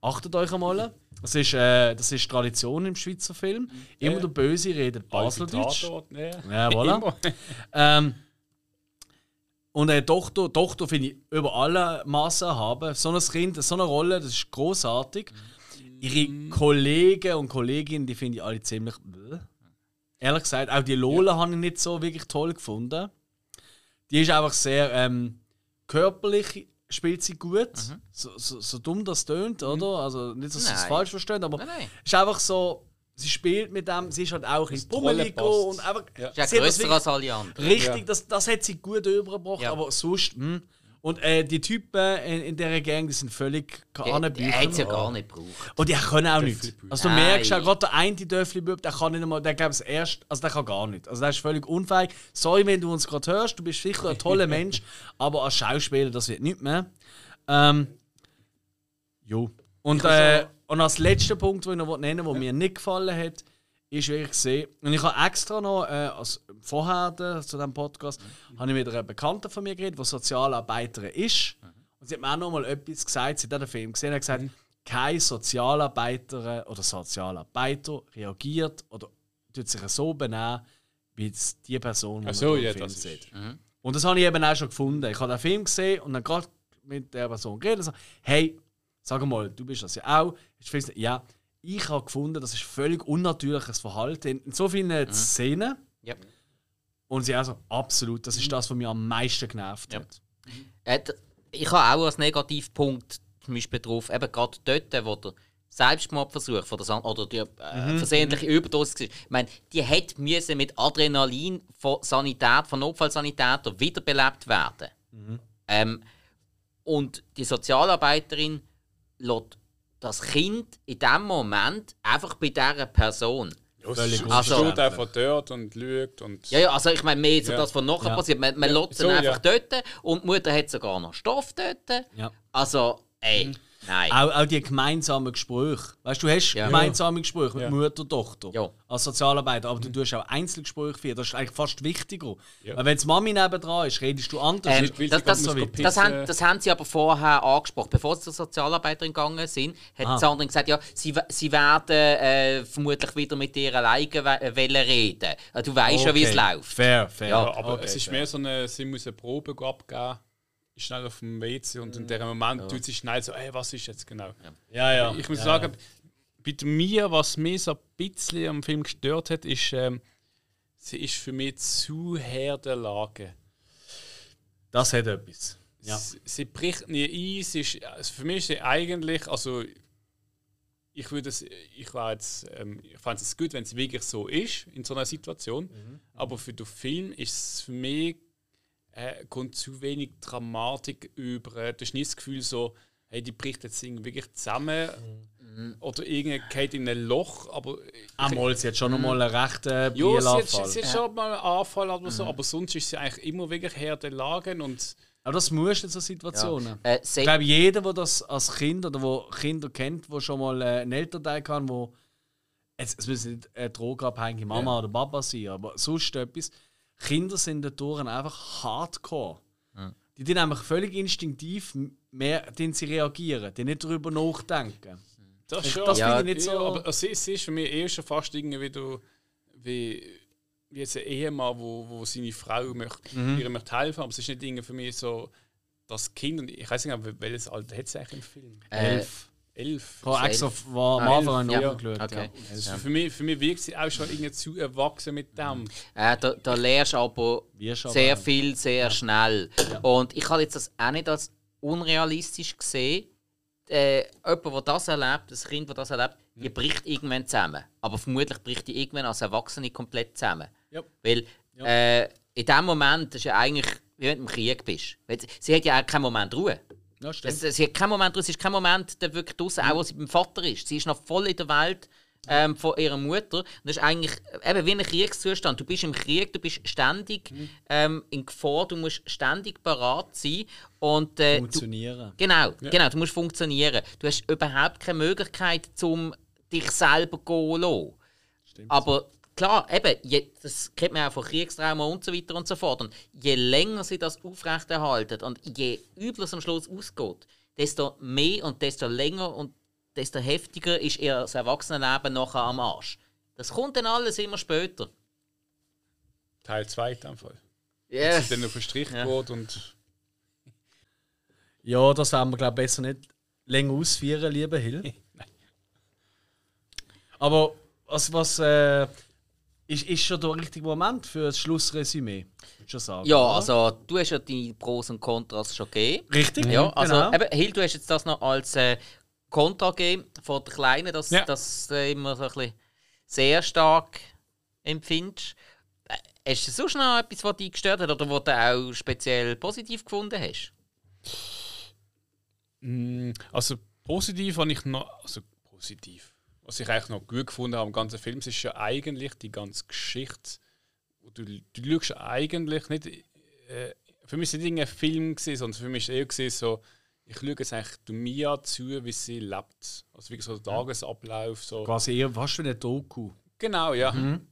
Achtet euch einmal. Das ist, äh, das ist Tradition im Schweizer Film. Immer der Böse redet Baseldeutsch. Tatort, ne? Ja, voilà. [laughs] Ähm, und eine Tochter, Tochter finde ich über alle Maßen haben. So ein Kind, so eine Rolle, das ist großartig. Ihre Kollegen und Kolleginnen, die finde ich alle ziemlich. bäh. Ehrlich gesagt, auch die Lola habe ich nicht so wirklich toll gefunden. Die ist einfach sehr ähm, körperlich, spielt sie gut. So, so, so dumm das tönt, oder? Also nicht, dass sie es falsch verstehen, aber Nein, nein. ist einfach so. Sie spielt mit dem, sie ist halt auch ein bummelig und einfach. Ja. Ist ja wirklich- als alle anderen. Richtig, Ja. das, das hat sie gut übergebracht, Ja. aber sonst, hm. Und äh, die Typen in, in dieser Gang, die sind völlig Der Hanebücher. hat es ja gar nicht gebraucht. Und die können auch nicht. Also du Nein. merkst auch, gerade der eine Döffli-Bub, der kann nicht einmal, der glaube ich erst, also der kann gar nicht. Also der ist völlig unfähig. Sorry, wenn du uns gerade hörst, du bist sicher ein toller [laughs] Mensch, aber als Schauspieler, das wird nicht mehr. Ähm, jo. Und, äh, und als letzter Punkt, den ich noch nennen will, der mir nicht gefallen hat, ist wirklich gesehen, und ich habe extra noch, äh, als vorher zu diesem Podcast, habe ich mit einer Bekannten von mir geredet, die Sozialarbeiterin ist. Und sie hat mir auch noch mal etwas gesagt, sie hat den Film gesehen, hat gesagt, keine Sozialarbeiterin oder Sozialarbeiter reagiert oder tut sich so benehmen, wie es die Person, die so, man ja, Film das sieht. Und das habe ich eben auch schon gefunden. Ich habe den Film gesehen und dann gerade mit der Person geredet und so, hey, sag mal, du bist das ja auch. Ich finde, ja, ich habe gefunden, das ist völlig unnatürliches Verhalten in, so vielen Szenen. Ja. Und sie also, absolut, das ist das, was mich am meisten genervt Ja. hat. Äh, ich habe auch als Negativpunkt zum Beispiel drauf, eben gerade dort, wo der Selbstmordversuch von der San oder die äh, versehentliche Überdosis war. Ich meine, die hätte müssen mit Adrenalin von Sanität, von Notfallsanitätern wiederbelebt werden. Ähm, und die Sozialarbeiterin lässt das Kind in dem Moment einfach bei dieser Person. Ja, Völlig Also- steht einfach dort und lügt und. Ja, ja, also ich meine mehr so Ja. das, was nachher Ja. passiert. Man, man Ja. lässt So, ihn einfach ja. dort und die Mutter hat sogar noch Stoff dort. Ja. Also, ey, nein. Auch, auch die gemeinsamen Gespräche. Weißt du, du hast Ja. gemeinsame Gespräche mit Ja. Mutter und Tochter Ja. als Sozialarbeiter, aber du tust auch Einzelgespräche führen. Das ist eigentlich fast wichtiger. Ja. Weil wenn die Mami nebendran ist, redest du anders. Ähm, das, das, muss das, haben, das haben sie aber vorher angesprochen. Bevor sie zur Sozialarbeiterin gegangen sind, hat Ah. die Sandrine gesagt, ja, sie, sie werden äh, vermutlich wieder mit ihr alleine we- äh, reden. Äh, Du weißt ja, wie es Okay. läuft. Fair, fair. Ja, Ja, aber Okay, es ist fair. mehr so eine, sie muss eine Probe abgeben, ist schnell auf dem WC und in dem Moment tut sie schnell so, hey, was ist jetzt genau? Ja, ja. Ich muss ja, sagen, bei mir, was mich so ein bisschen am Film gestört hat, ist, ähm, sie ist für mich zu Herr der Lage. Das hat etwas. Ja. Sie, sie bricht nie ein. Sie ist, also für mich ist sie eigentlich, also ich würde es, ich war jetzt, ähm, ich fand es gut, wenn es wirklich so ist in so einer Situation. Aber für den Film ist es für mich äh, kommt zu wenig Dramatik über. Äh, Du hast nicht das Gefühl so, hey, die bricht jetzt irgendwie wirklich zusammen oder irgendwie geht in ein Loch. Aber Einmal, sie hat schon noch mal einen rechten ja, sie hat, sie hat schon mal einen Anfall oder so, aber sonst ist sie eigentlich immer wirklich Herr der Lagen und Aber das musst du in so Situationen. Äh, Ich glaube, jeder, der das als Kind oder wo Kinder kennt, wo schon mal äh, einen Elternteil kann, wo es, es muss nicht eine drogenabhängige Mama oder Papa sein, aber sonst etwas. Kinder sind dadurch einfach hardcore. Die tun einfach völlig instinktiv mehr, den sie reagieren, die nicht darüber nachdenken. Das Ich- schon. das finde ich nicht ja, so- aber sie, sie ist für mich eher schon fast irgendwie wie du, wie, wie jetzt ein Ehemann, wo, wo seine Frau möchte, Mhm. ihr möchte helfen, aber es ist nicht irgendwie für mich so das Kind und ich weiß nicht, welches Alter hat es eigentlich im Film? äh, Elf. Elf. Ich habe extra am Ah, Anfang elf, ja. Okay. Ja. Also für, mich, für mich wirkt sie auch schon irgendwie zu erwachsen mit dem. äh, da, da lernst du aber sehr viel, sehr schnell. Und ich habe jetzt das auch nicht als unrealistisch gesehen. Äh, jemand, der das erlebt, ein Kind, das das erlebt, die bricht irgendwann zusammen. Aber vermutlich bricht die irgendwann als Erwachsene komplett zusammen. Ja. Weil äh, in dem Moment ist ja eigentlich, wie wenn du im Krieg bist. Sie hat ja auch keinen Moment Ruhe. Ja, stimmt. Es, sie hat keinen Moment, es ist kein Moment, der wirklich draußen, auch wo sie beim Vater ist. Sie ist noch voll in der Welt ähm, von ihrer Mutter. Und das ist eigentlich eben wie ein Kriegszustand. Du bist im Krieg, du bist ständig ähm, in Gefahr, du musst ständig parat sein. Und, äh, du, Funktionieren. genau, genau, du musst funktionieren. Du hast überhaupt keine Möglichkeit, um dich selber zu lassen. Aber klar, eben, je, das kennt man auch von Kriegstrauma und so weiter und so fort. Und je länger sie das aufrechterhalten und je übler es am Schluss ausgeht, desto mehr und desto länger und desto heftiger ist ihr das Erwachsenenleben nachher am Arsch. Das kommt dann alles immer später. Teil 2 in dem Fall. Ja. Sie dann den Strich Ja. geht und Ja, das werden wir, glaube ich, besser nicht länger ausführen, lieber Hill. [laughs] Aber was, was äh, ist, ist schon der richtige Moment für das Schlussresümee? Schon sagen. Ja, oder? also du hast ja die Pros und Kontras schon gegeben. Richtig, Ja, also genau. eben, Hill, du hast jetzt das noch als äh, Kontra gegeben von der Kleinen, dass Ja. das äh, immer so ein bisschen sehr stark empfindest. Äh, Hast du sonst noch etwas, was dich gestört hat oder was du auch speziell positiv gefunden hast? Mm, Also positiv habe ich noch. Also positiv. Was ich eigentlich noch gut gefunden habe am ganzen Film, es ist ja eigentlich die ganze Geschichte. Du, du schaust eigentlich nicht. Äh, für mich war es nicht irgendein Film, gewesen, sondern für mich war es eher so. Ich schaue jetzt eigentlich Mia zu, wie sie lebt. Also wie so der Tagesablauf. So. Quasi eher fast wie eine Doku. Genau, ja. Und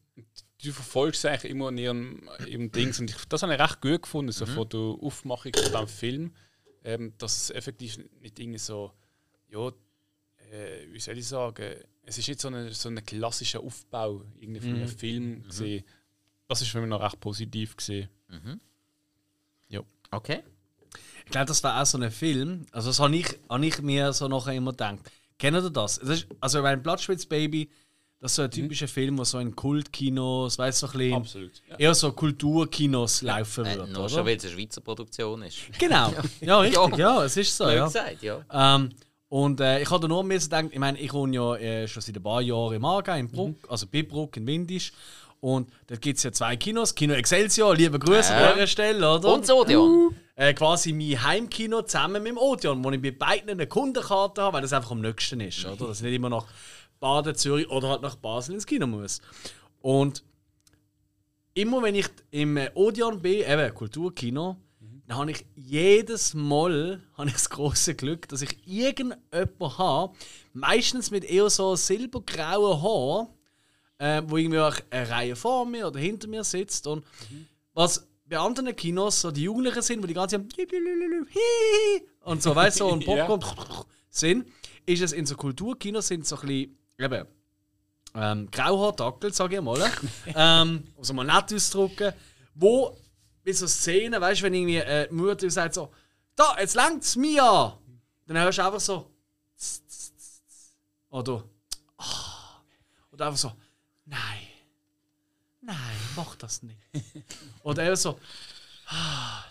Du verfolgst eigentlich immer in ihrem, ihrem Dings. Und ich, das habe ich recht gut gefunden, so von der Aufmachung von diesem Film. Ähm, dass es effektiv nicht irgendwie so, ja, äh, wie soll ich sagen, es ist nicht so ein so eine klassischer Aufbau irgendwie von einem Film. gewesen. Das ist für mich noch recht positiv gesehen. Okay. Ich glaube, das war auch so ein Film. Also, das habe ich, habe ich mir so nachher immer gedacht. Kennt ihr das? Es ist, also, mein Blattspitz Baby, das ist so ein typischer Film, wo so in Kultkinos, weißt du, so ein bisschen Absolut. Ja. eher so Kulturkinos laufen Äh, wird. nur oder? schon, weil es eine Schweizer Produktion ist. Genau. [laughs] Ja, richtig. Ja, es ist so. Ja. gesagt, ja. Ähm, und äh, ich hatte nur mir gedacht, ich meine, ich wohne ja äh, schon seit ein paar Jahren im Aargau, in Bruck, also bei Bruck in Windisch. Und dort gibt es ja zwei Kinos. Kino Excelsior, liebe Grüße Ja. an dieser Stelle, oder? Und das Odeon. Äh, quasi mein Heimkino zusammen mit dem Odeon, wo ich bei beiden eine Kundenkarte habe, weil das einfach am nächsten ist, oder? Dass ich nicht immer nach Baden, Zürich oder halt nach Basel ins Kino muss. Und immer wenn ich im äh, Odeon bin, eben Kulturkino, dann habe ich jedes Mal [laughs] habe ich das große Glück, dass ich irgendjemanden habe, meistens mit eher so silbergrauen Haaren, äh, wo irgendwie auch eine Reihe vor mir oder hinter mir sitzt. Und was bei anderen Kinos so die Jugendlichen sind, wo die ganze Zeit und so, weißt du, so [laughs] und Ja. Popcorn sind, ist es in so Kulturkinos sind so ein bisschen, eben, ähm, Grauhaardackel, sage ich mal, [laughs] ähm, um es mal nett auszudrücken, wo bei so Szenen, weißt du, wenn irgendwie äh, die Mutter sagt so, da, jetzt langt's mir an, dann hörst du einfach so, tss, tss, tss, tss. oder, ah, oder einfach so, nein, nein, mach das nicht. [laughs] oder einfach so, ah,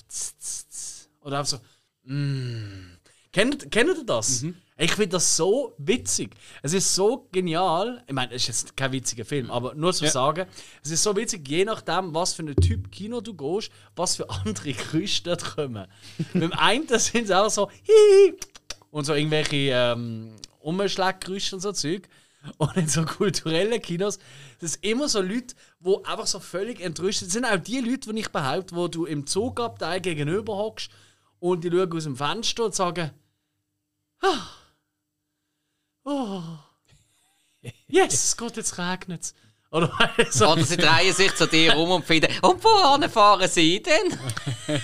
oder einfach so, mm. Kennt, kennt ihr das? Ich finde das so witzig. Es ist so genial. Ich meine, es ist jetzt kein witziger Film, aber nur zu Ja. sagen, es ist so witzig, je nachdem, was für ein Typ Kino du gehst, was für [laughs] andere Geräusche dort kommen. [laughs] Beim einen sind es auch so hihi und so irgendwelche ähm, Umschlaggeräusche und so Zeug. Und in so kulturellen Kinos, das sind immer so Leute, die einfach so völlig entrüstet sind. Das sind auch die Leute, die ich behaupte, wo du im Zugabteil gegenüber hockst und die schauen aus dem Fenster und sagen, ah, oh, yes, es geht, jetzt regnet es. Oder so. Oder sie drehen sich zu dir um und finden, und wohin fahren sie denn? [laughs]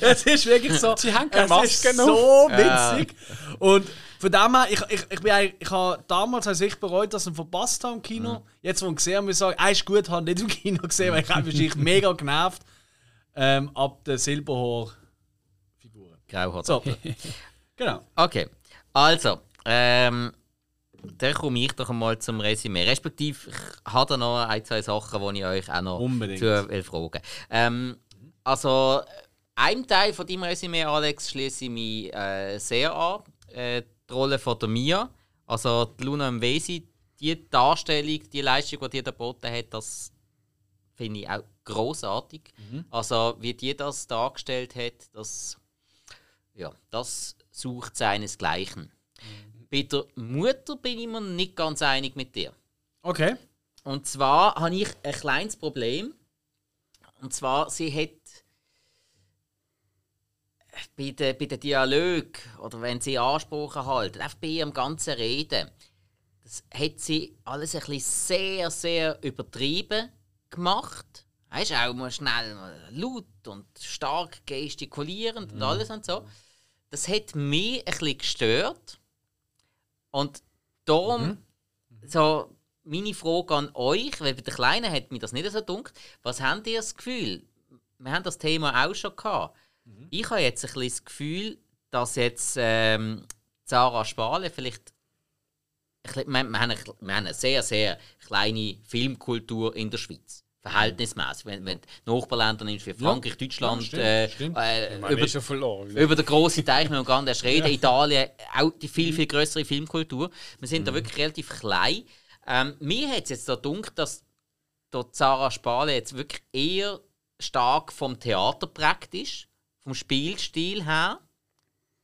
Es ist wirklich so. Sie haben keine es Maske ist noch. so witzig. Und von dem her, ich, ich, ich, bin eigentlich- ich habe damals also ich bereut, dass ich ihn verpasst habe im Kino. Jetzt, wo ich gesehen habe, muss ich sagen, er ist gut, habe nicht im Kino gesehen, weil ich habe mich mega genervt ähm, ab der Silberhaar-Figuren. Grauhaar. So, genau. Okay, also, ähm, dann komme ich doch einmal zum Resümee. Respektive, ich habe da noch ein, zwei Sachen, die ich euch auch noch Unbedingt. zu will fragen ähm, Also, einem Teil von deinem Resümee, Alex, schließe ich mich äh, sehr an. Äh, die Rolle von der Mia, also die Luna Mvesi, die Darstellung, die Leistung, die die da geboten hat, das finde ich auch großartig. Also, wie die das dargestellt hat, das ja, das sucht seinesgleichen. Bei der Mutter bin ich mir nicht ganz einig mit dir. Okay. Und zwar habe ich ein kleines Problem. Und zwar, sie hat bei den, bei den Dialog oder wenn sie Ansprachen halten, einfach bei ihrem ganzen Reden, das hat sie alles ein bisschen sehr, sehr übertrieben gemacht. Weißt auch mal schnell mal laut und stark gestikulierend und alles und so. Das hat mich ein bisschen gestört. Und darum, so meine Frage an euch, weil bei den Kleinen hat mir das nicht so dunkel. Was habt ihr das Gefühl? Wir haben das Thema auch schon gehabt. Ich habe jetzt ein bisschen das Gefühl, dass jetzt ähm, Sarah Spale vielleicht. bisschen- Wir, wir, haben eine, wir haben eine sehr, sehr kleine Filmkultur in der Schweiz. Verhältnismäßig. Wenn, wenn du Nachbarländer nimmst wie Frankreich, Deutschland, stimmt, äh, stimmt. äh, Man über, verloren. über den grossen Teich, wir gar nicht reden. Italien, auch die viel, viel größere Filmkultur. Wir sind da wirklich relativ klein. Ähm, mir hat es jetzt da gedacht, dass Sarah Spale jetzt wirklich eher stark vom Theater prägt ist, vom Spielstil her.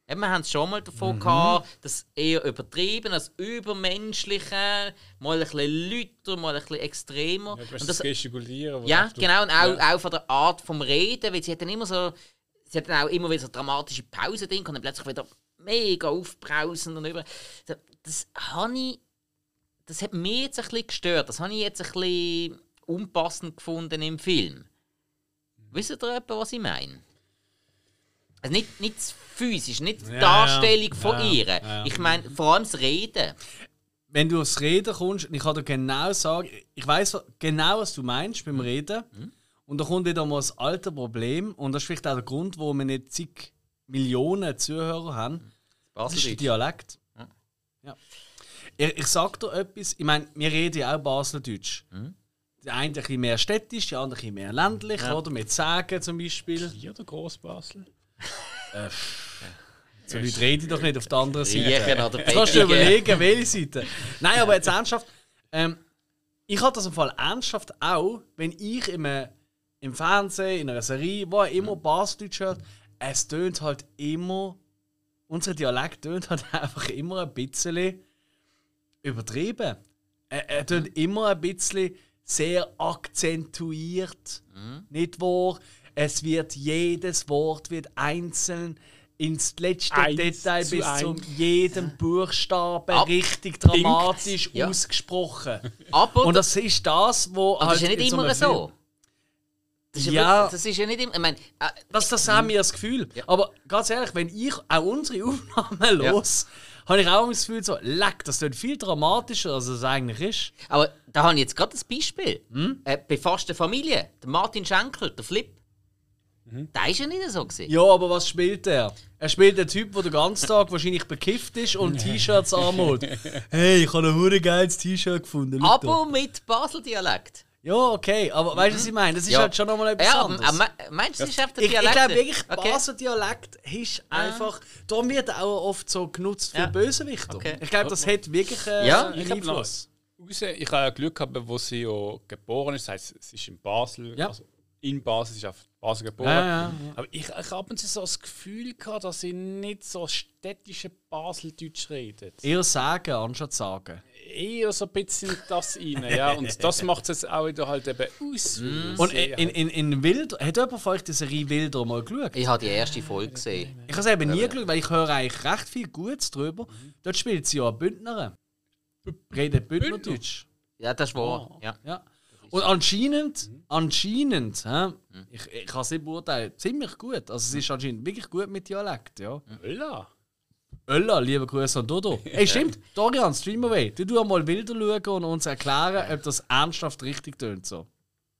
Eben, wir haben es schon mal davon gehabt, das eher übertrieben, das Übermenschliche, mal ein bisschen lauter, mal ein bisschen extremer. Ja, Und das Gestikulieren. ja, genau, und auch, Ja. auch von der Art vom Reden, weil sie hat dann immer so, sie hat dann auch immer wieder so dramatische Pausen drin und dann plötzlich wieder mega aufbrausend und über. Das, das habe ich, das hat mich jetzt ein bisschen gestört, das habe ich jetzt ein bisschen unpassend gefunden im Film. Wisst ihr etwa, was ich meine? Also nicht, nicht das physisch, nicht die Ja, Darstellung ja. von Ja, ihr. ja. Ich meine vor allem das Reden. Wenn du aufs Reden kommst, und ich kann dir genau sagen, ich weiß genau, was du meinst beim Reden. Und da kommt wieder mal das alte Problem. Und das ist vielleicht auch der Grund, warum wir nicht zig Millionen Zuhörer haben. Das ist der. Dialekt. Ja. Ja. Ich, ich sag dir etwas, ich meine, wir reden ja auch Baseldeutsch. Der eine ein bisschen mehr städtisch, der andere ein bisschen mehr ländlich, oder? Mit Sagen zum Beispiel. Hier der Großbasel. So Leute reden doch nicht auf der anderen Seite. Jetzt kannst du überlegen, welche Seite. Nein, aber jetzt ernsthaft. Ähm, ich hatte das im Fall ernsthaft auch, wenn ich im, äh, im Fernsehen, in einer Serie, wo immer Baseldeutsch hört, es tönt halt immer, unser Dialekt tönt halt [laughs] einfach immer ein bisschen übertrieben. Er, er tönt immer ein bisschen sehr akzentuiert, nicht wahr? Es wird jedes Wort wird einzeln ins letzte Eins Detail zu bis eins. zum jeden Buchstaben Ab- richtig dramatisch Ja. ausgesprochen. [laughs] Aber Und das ist das, wo aber das ist ja halt nicht immer einem so. Das ist ja, das ist ja nicht immer. Ich meine, äh, Das, das haben wir das Gefühl. Ja. Aber ganz ehrlich, wenn ich auch unsere [laughs] Aufnahmen los, habe ich auch das Gefühl, so, leck, das wird viel dramatischer, als es eigentlich ist. aber da habe ich jetzt gerade ein Beispiel. Hm? Äh, bei fast der Familie, der Martin Schenkel, der Flip. Der ist ja nicht so gewesen. Ja, aber was spielt er? Er spielt den Typ, der den ganzen Tag wahrscheinlich bekifft ist und [laughs] T-Shirts anmalt. Hey, ich habe ein hure geiles T-Shirt gefunden. da. Aber mit Basel-Dialekt. Ja, okay, aber weißt du, was ich meine? Das ist Ja. halt schon nochmal etwas Ja, aber, anderes. aber me- meinst du, das ist einfach der ich, ich Dialekt? glaube wirklich, Okay. Basel Dialekt ist einfach. Darum wird er auch oft so genutzt für Ja. Bösewichter. Okay. Ich glaube, das hat wirklich äh, Ja, einen ich Einfluss. Raus, ich habe ja Glück gehabt, wo sie ja geboren ist. Das heisst, sie ist in Basel. Ja. Also in Basel, ist auf Basel geboren. Ja, ja, ja. Aber ich, ich habe so das Gefühl gehabt, dass sie nicht so städtische Baseldeutsch redet. Eher sagen, anstatt sagen. Eher so ein bisschen das rein. Ja. Und das macht es jetzt auch wieder halt eben aus. Mhm. Und in, in, in Wild, hat jemand von euch die Serie Wilder mal geschaut? Ich habe die erste Folge gesehen. Ich habe es eben nie geschaut, weil ich höre eigentlich recht viel Gutes drüber. Dort spielt sie ja Bündnerin. Redet Bündnerdeutsch. Ja, das ist wahr. Ja. Und anscheinend, anscheinend, hä, ich, ich kann es nicht beurteilen, ziemlich gut. Also es ist anscheinend wirklich gut mit Dialekt, ja. Ölla. Ölla, liebe Grüße an Dodo. [laughs] Ey, stimmt, Dorian, Streamaway, du du mal Bilder schauen und uns erklären, ob das ernsthaft richtig tönt so.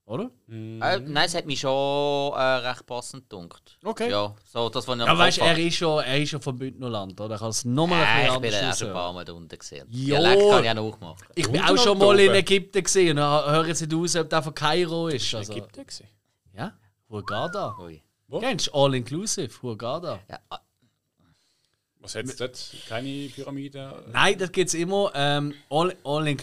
Oder? Äh, nein, es hat mich schon äh, recht passend gedunkt. Okay. Ja, so das, was ich am Ja, weißt er habe. ist schon, er ist schon vom Bündnerland, oder? Ich kann es nochmal Äh, ein ich bin bisschen ja anders schon ein paar Mal da unten gesehen. Ja. Dialekt kann ich auch nachmachen. Ich bin auch schon mal in. Ägypten gesehen und höre jetzt nicht aus, ob der von Kairo ist. Also, Gibt es? ja, Hurghada. Kennst du All Inclusive, Hurghada? Ja, Was hat es dort? Keine Pyramide? Nein, das gibt es immer ähm, all, all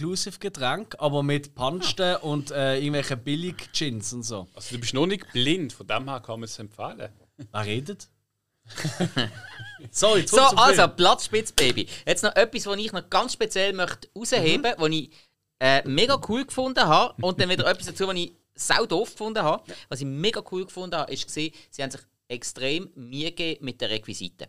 aber mit Pansten und äh, irgendwelchen billig Gins und so. Also du bist noch nicht blind, von dem her kann man es empfehlen. Wer redet? [laughs] Sorry, So, also. Platzspitzbaby. Jetzt noch etwas, was ich noch ganz speziell möchte rausheben möchte, was ich äh, mega cool gefunden habe. Und dann wieder etwas dazu, was ich sau doof gefunden habe. Was ich mega cool gefunden habe, ist gesehen, sie haben sich extrem Mühe gegeben mit den Requisiten.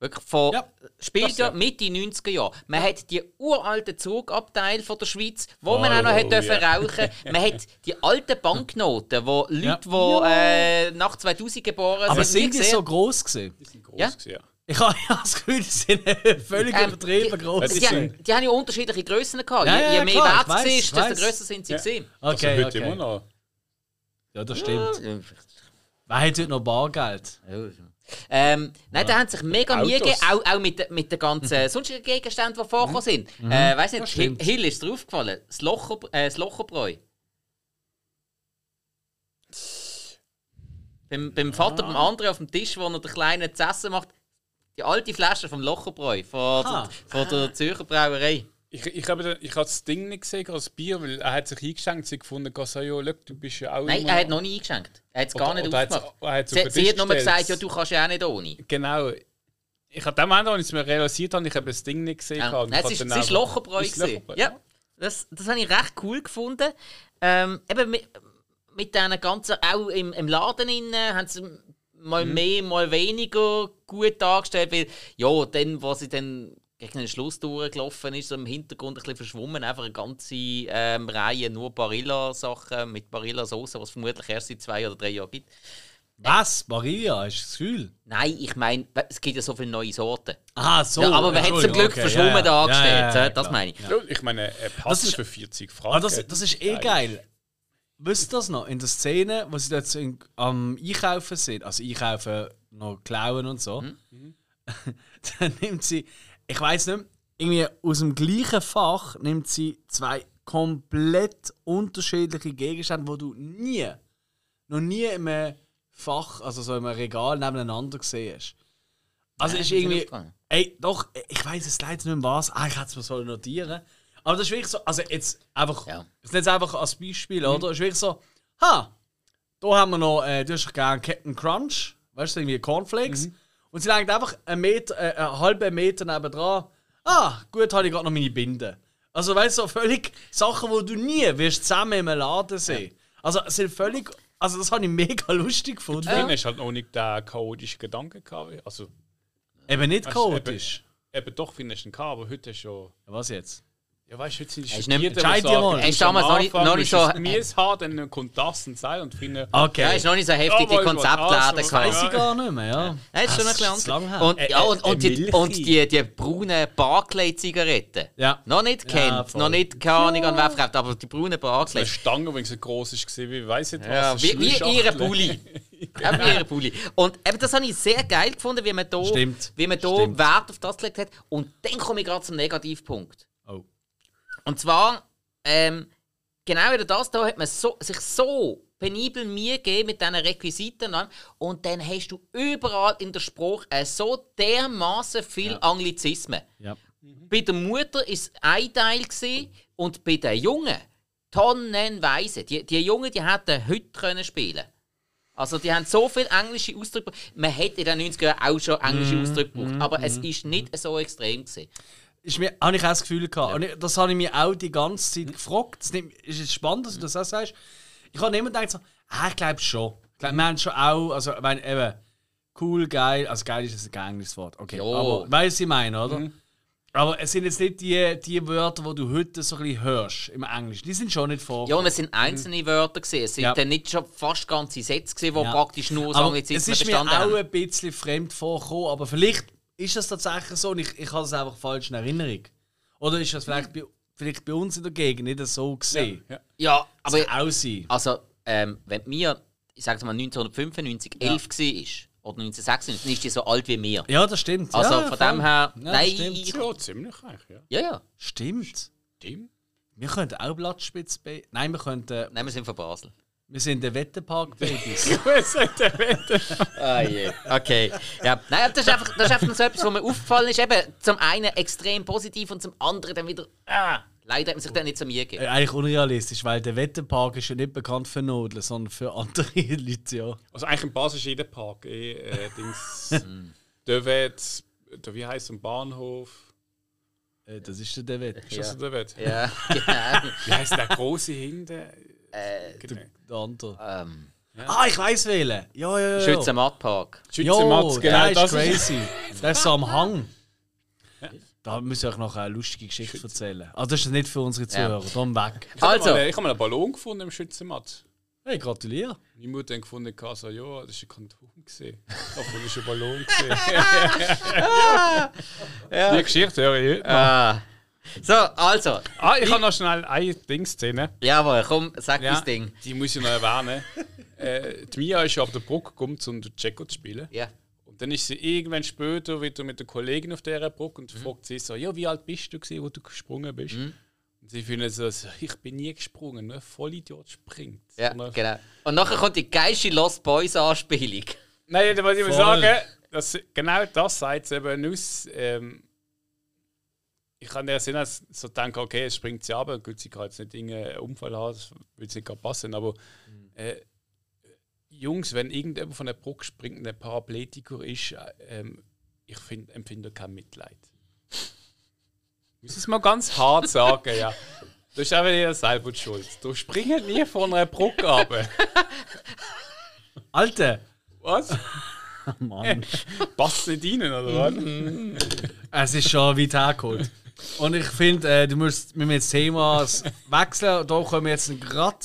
Wirklich von, Ja, spielt ja ja. Mitte 90er Jahre. Man hat die uralten Zugabteile von der Schweiz, wo man auch noch Hallo, hat dürfen ja. rauchen Man hat die alten Banknoten, wo Leute, Ja. die äh, nach 2000 geboren aber sind, nie sind die gesehen so groß gesehen? Die sind groß Ja. gewesen, ja. Ich habe [laughs] ja das Gefühl, die sind völlig Ähm, übertrieben die- groß. Die, haben, die haben ja unterschiedliche Grössen gehabt. Ja, je, ja, je ja, mehr klar, Wert es ist, desto grösser sind sie Ja. Also Okay, heute immer okay. noch. Ja, das stimmt. Wer hat heute noch Bargeld? Ähm, nein, da haben sich mega. Mühe gegeben, auch, auch mit, mit den ganzen sonstigen Gegenständen, die vorgekommen sind. Äh, weiss nicht, Hill. Hill ist drauf gefallen. Das, Locher, äh, das Locherbräu. Beim, beim Vater, beim anderen auf dem Tisch, wo er den Kleinen zu essen macht, die alte Flasche vom Locherbräu von, Ah. der, von der Zürcher Brauerei. Ich, ich habe ich habe das Ding nicht gesehen, das Bier, weil er hat sich eingeschenkt, sie gefunden, ja, look, du bist ja auch Nein, er hat noch nie eingeschenkt. Er hat es gar nicht oder hat's- aufgemacht. er hat's Sie, den sie Tisch hat nur gesagt, ja, du kannst ja auch nicht ohne. Genau. Ich habe dem Moment, als ich es mir realisiert habe, ich habe das Ding nicht gesehen. Ja. Nein, es ist, ist Locherbräu. Ja, das, das habe ich recht cool gefunden. Ähm, eben mit, mit diesen ganzen, auch im, im Laden innen, haben sie mal Mhm. mehr, mal weniger gut dargestellt, weil, ja, dann, wo sie dann gegen den Schluss durchgelaufen ist, so im Hintergrund ein bisschen verschwommen, einfach eine ganze ähm, Reihe nur Barilla-Sachen mit Barilla-Sauce, was es vermutlich erst seit zwei oder drei Jahren gibt. Was? Maria, hast du das Gefühl? Nein, ich meine, es gibt ja so viele neue Sorten. Ah, so. ja, aber man hat zum Glück okay, verschwommen dargestellt, Ja, ja, ja, äh, das meine ich. Ja, ich meine, er Das passt ist- für 40 Franken. Aber das, das ist eh geil. Wisst ihr das noch? In der Szene, wo sie dort so in, am Einkaufen sind, also einkaufen, noch klauen und so, [laughs] dann nimmt sie, ich weiß nicht, irgendwie aus dem gleichen Fach nimmt sie zwei komplett unterschiedliche Gegenstände, wo du nie, noch nie in einem Fach, also so in einem Regal nebeneinander gesehen hast. Also Nein, ist irgendwie, ey, doch, ich weiß es leider nicht mehr was. Ah, ich hätte es mir so notieren. Aber das ist wirklich so, also jetzt einfach, Ja. das ist jetzt einfach als Beispiel, oder? Das ist wirklich so, ha, da haben wir noch, äh, du hast gerne Captain Crunch, weißt du, irgendwie Cornflakes. Und sie legt einfach einen, Meter, äh, einen halben Meter nebendran. Ah, gut, habe ich gerade noch meine Binde. Also, weißt du, so völlig Sachen, die du nie wirst zusammen im Laden sehen. Also, es sind völlig, also das habe ich mega [laughs] lustig gefunden. Dann hast du halt noch nicht den chaotischen Gedanken gehabt. Also, Eben nicht du chaotisch. eben doch findest du ihn gehabt, aber heute du schon. Was jetzt? Ja, weißt du, heute sind die Studierten, die sagen, mal. du musst du damals am noch nicht- Anfang noch nicht so- ein Mies haben, dann kommt das und sein und finden. Okay. Ja, ist noch nicht so heftig, die Ja, aber- Konzeptläden also, Weiß gehabt. ich gar nicht mehr, ja. Ja, ist schon ein Das bisschen lang her. anders. Und, ja, und, und, die, Milchi. und die, die braunen Barclay-Zigaretten. Ja. Noch nicht kennt, voll. noch nicht keine Ahnung an wer verkauft, aber die braunen Barclay. Eine Stange, die so groß ist, wie weiß nicht was. Ja, wie, ihre Bulli. Ja, [laughs] wie ihre Bulli. Und eben, das habe ich sehr geil gefunden, wie man da, Stimmt. wie man da Stimmt. Wert auf das gelegt hat. Und dann komme ich gerade zum Negativpunkt. Und zwar, ähm, genau wieder das, da hat man so, sich so penibel Mühe gegeben mit diesen Requisiten. Und dann hast du überall in der Sprache äh, so dermaßen viel Anglizismen. Ja. Bei der Mutter war es ein Teil gewesen, und bei den Jungen tonnenweise. Die, die Jungen die hätten heute können spielen Also die haben so viele englische Ausdrücke. Man hätte in den 90er Jahren auch schon englische Ausdrücke gebraucht, aber es ist nicht so extrem gewesen. Ist mir, habe ich auch das Gefühl gehabt. Und ich, das habe ich mir auch die ganze Zeit gefragt. Nimmt- ist jetzt spannend, dass du das auch sagst. Ich habe immer gedacht, so, ah, ich glaube schon. Ich glaube, wir haben schon auch, also, ich meine, eben, cool, geil, also geil ist jetzt ein englisches Wort, okay. Jo. Aber, weißt du, was ich meine, oder? Aber es sind jetzt nicht die, die Wörter, die du heute so ein bisschen hörst im Englischen. Die sind schon nicht vor. Ja, und es sind einzelne Wörter gewesen. Es sind Ja. dann nicht schon fast ganze Sätze die Ja. praktisch nur aus aber es Anglizismen ist mir auch haben. ein bisschen fremd vorgekommen, aber vielleicht ist das tatsächlich so und ich, ich habe es einfach falsch in Erinnerung. Oder ist das vielleicht bei, vielleicht bei uns in der Gegend nicht so gesehen? Ja. Ja, aber Kann auch sein. also, ähm, wenn mir, ich sage mal 1995, 11 war, oder 1996, dann ist die so alt wie mir. Ja, das stimmt. Also ja, von voll. dem her, Ja, nein, stimmt. ich- Ja, ziemlich eigentlich, ja. ja, ja. Stimmt. Stimmt. Wir könnten auch Blattspitz bei. Nein, wir könnten. Nein, wir sind von Basel. Wir sind der Wetterpark-Babys. [laughs] Ah, je. Okay. Ja. Nein, das ist einfach, das ist einfach so etwas, was mir aufgefallen ist. Eben, zum einen extrem positiv und zum anderen dann wieder. Ah, leider hat man sich dann nicht so Mühe Äh, gegeben. Eigentlich unrealistisch, weil der Wetterpark ist ja nicht bekannt für Nudeln, sondern für andere [laughs] Leute, ja. Also eigentlich in Basel ist jeder Park eh äh, Dings. [laughs] der der, wie heißt ein Bahnhof? Äh, Das ist der Wett. Ist das so der wird? Ja, genau. Wie heißt der große hinten? Äh, Genau. Der andere. ähm, Ah, ich weiß wählen. Ja, ja, ja. Schützenmattpark. Schützenmatz, genau der das ist ist. crazy. Der ist so am Hang. Da müssen wir euch noch eine lustige Geschichte erzählen. Also das ist nicht für unsere Zuhörer. Darum weg. Ich habe Also. mal, ich hab mal einen Ballon gefunden im Schützenmatz. Hey, gratuliere. Meine Mutter hat gefunden, so, ja, das ist ein Kondom gesehen. Davon ist ein Ballon gesehen. [laughs] ja. Die Geschichte höre ich heute noch. Ah. So, also. Ah, ich habe noch schnell eine Dingszene. Jawohl, komm, sag Ja, das Ding. die muss ich noch erwähnen. [laughs] äh, die Mia ist ja auf der Brücke gekommen, um den Jacko zu spielen. Ja. Und dann ist sie irgendwann später wieder mit der Kollegin auf dieser Brücke und fragt sie so, ja, wie alt bist du gewesen, wo du gesprungen bist? Und sie finden so, so, ich bin nie gesprungen, nur ein Vollidiot springt. Ja, Sondern- genau. Und nachher kommt die geilste Lost Boys Anspielung. Nein, da muss ich mal sagen, dass genau das sagt sie eben aus. Ähm, ich kann der Sinn als so denken, okay, es springt sie ab, gut, sie kann jetzt nicht irgendeinen Unfall haben, das würde nicht gerade passen, aber äh, Jungs, wenn irgendjemand von der Brücke springt und ein Parapletiker ist, äh, ähm, ich find, empfinde kein Mitleid. Ich muss es mal ganz hart sagen, ja. Du bist einfach nicht selber schuld. Du springst nie von einer Brücke ab. Alter! Was? [laughs] Mann. Passt nicht rein, oder was? es ist schon weit hergeholt. Und ich finde, äh, du musst mit das Thema [laughs] wechseln. Da kommen wir jetzt gerade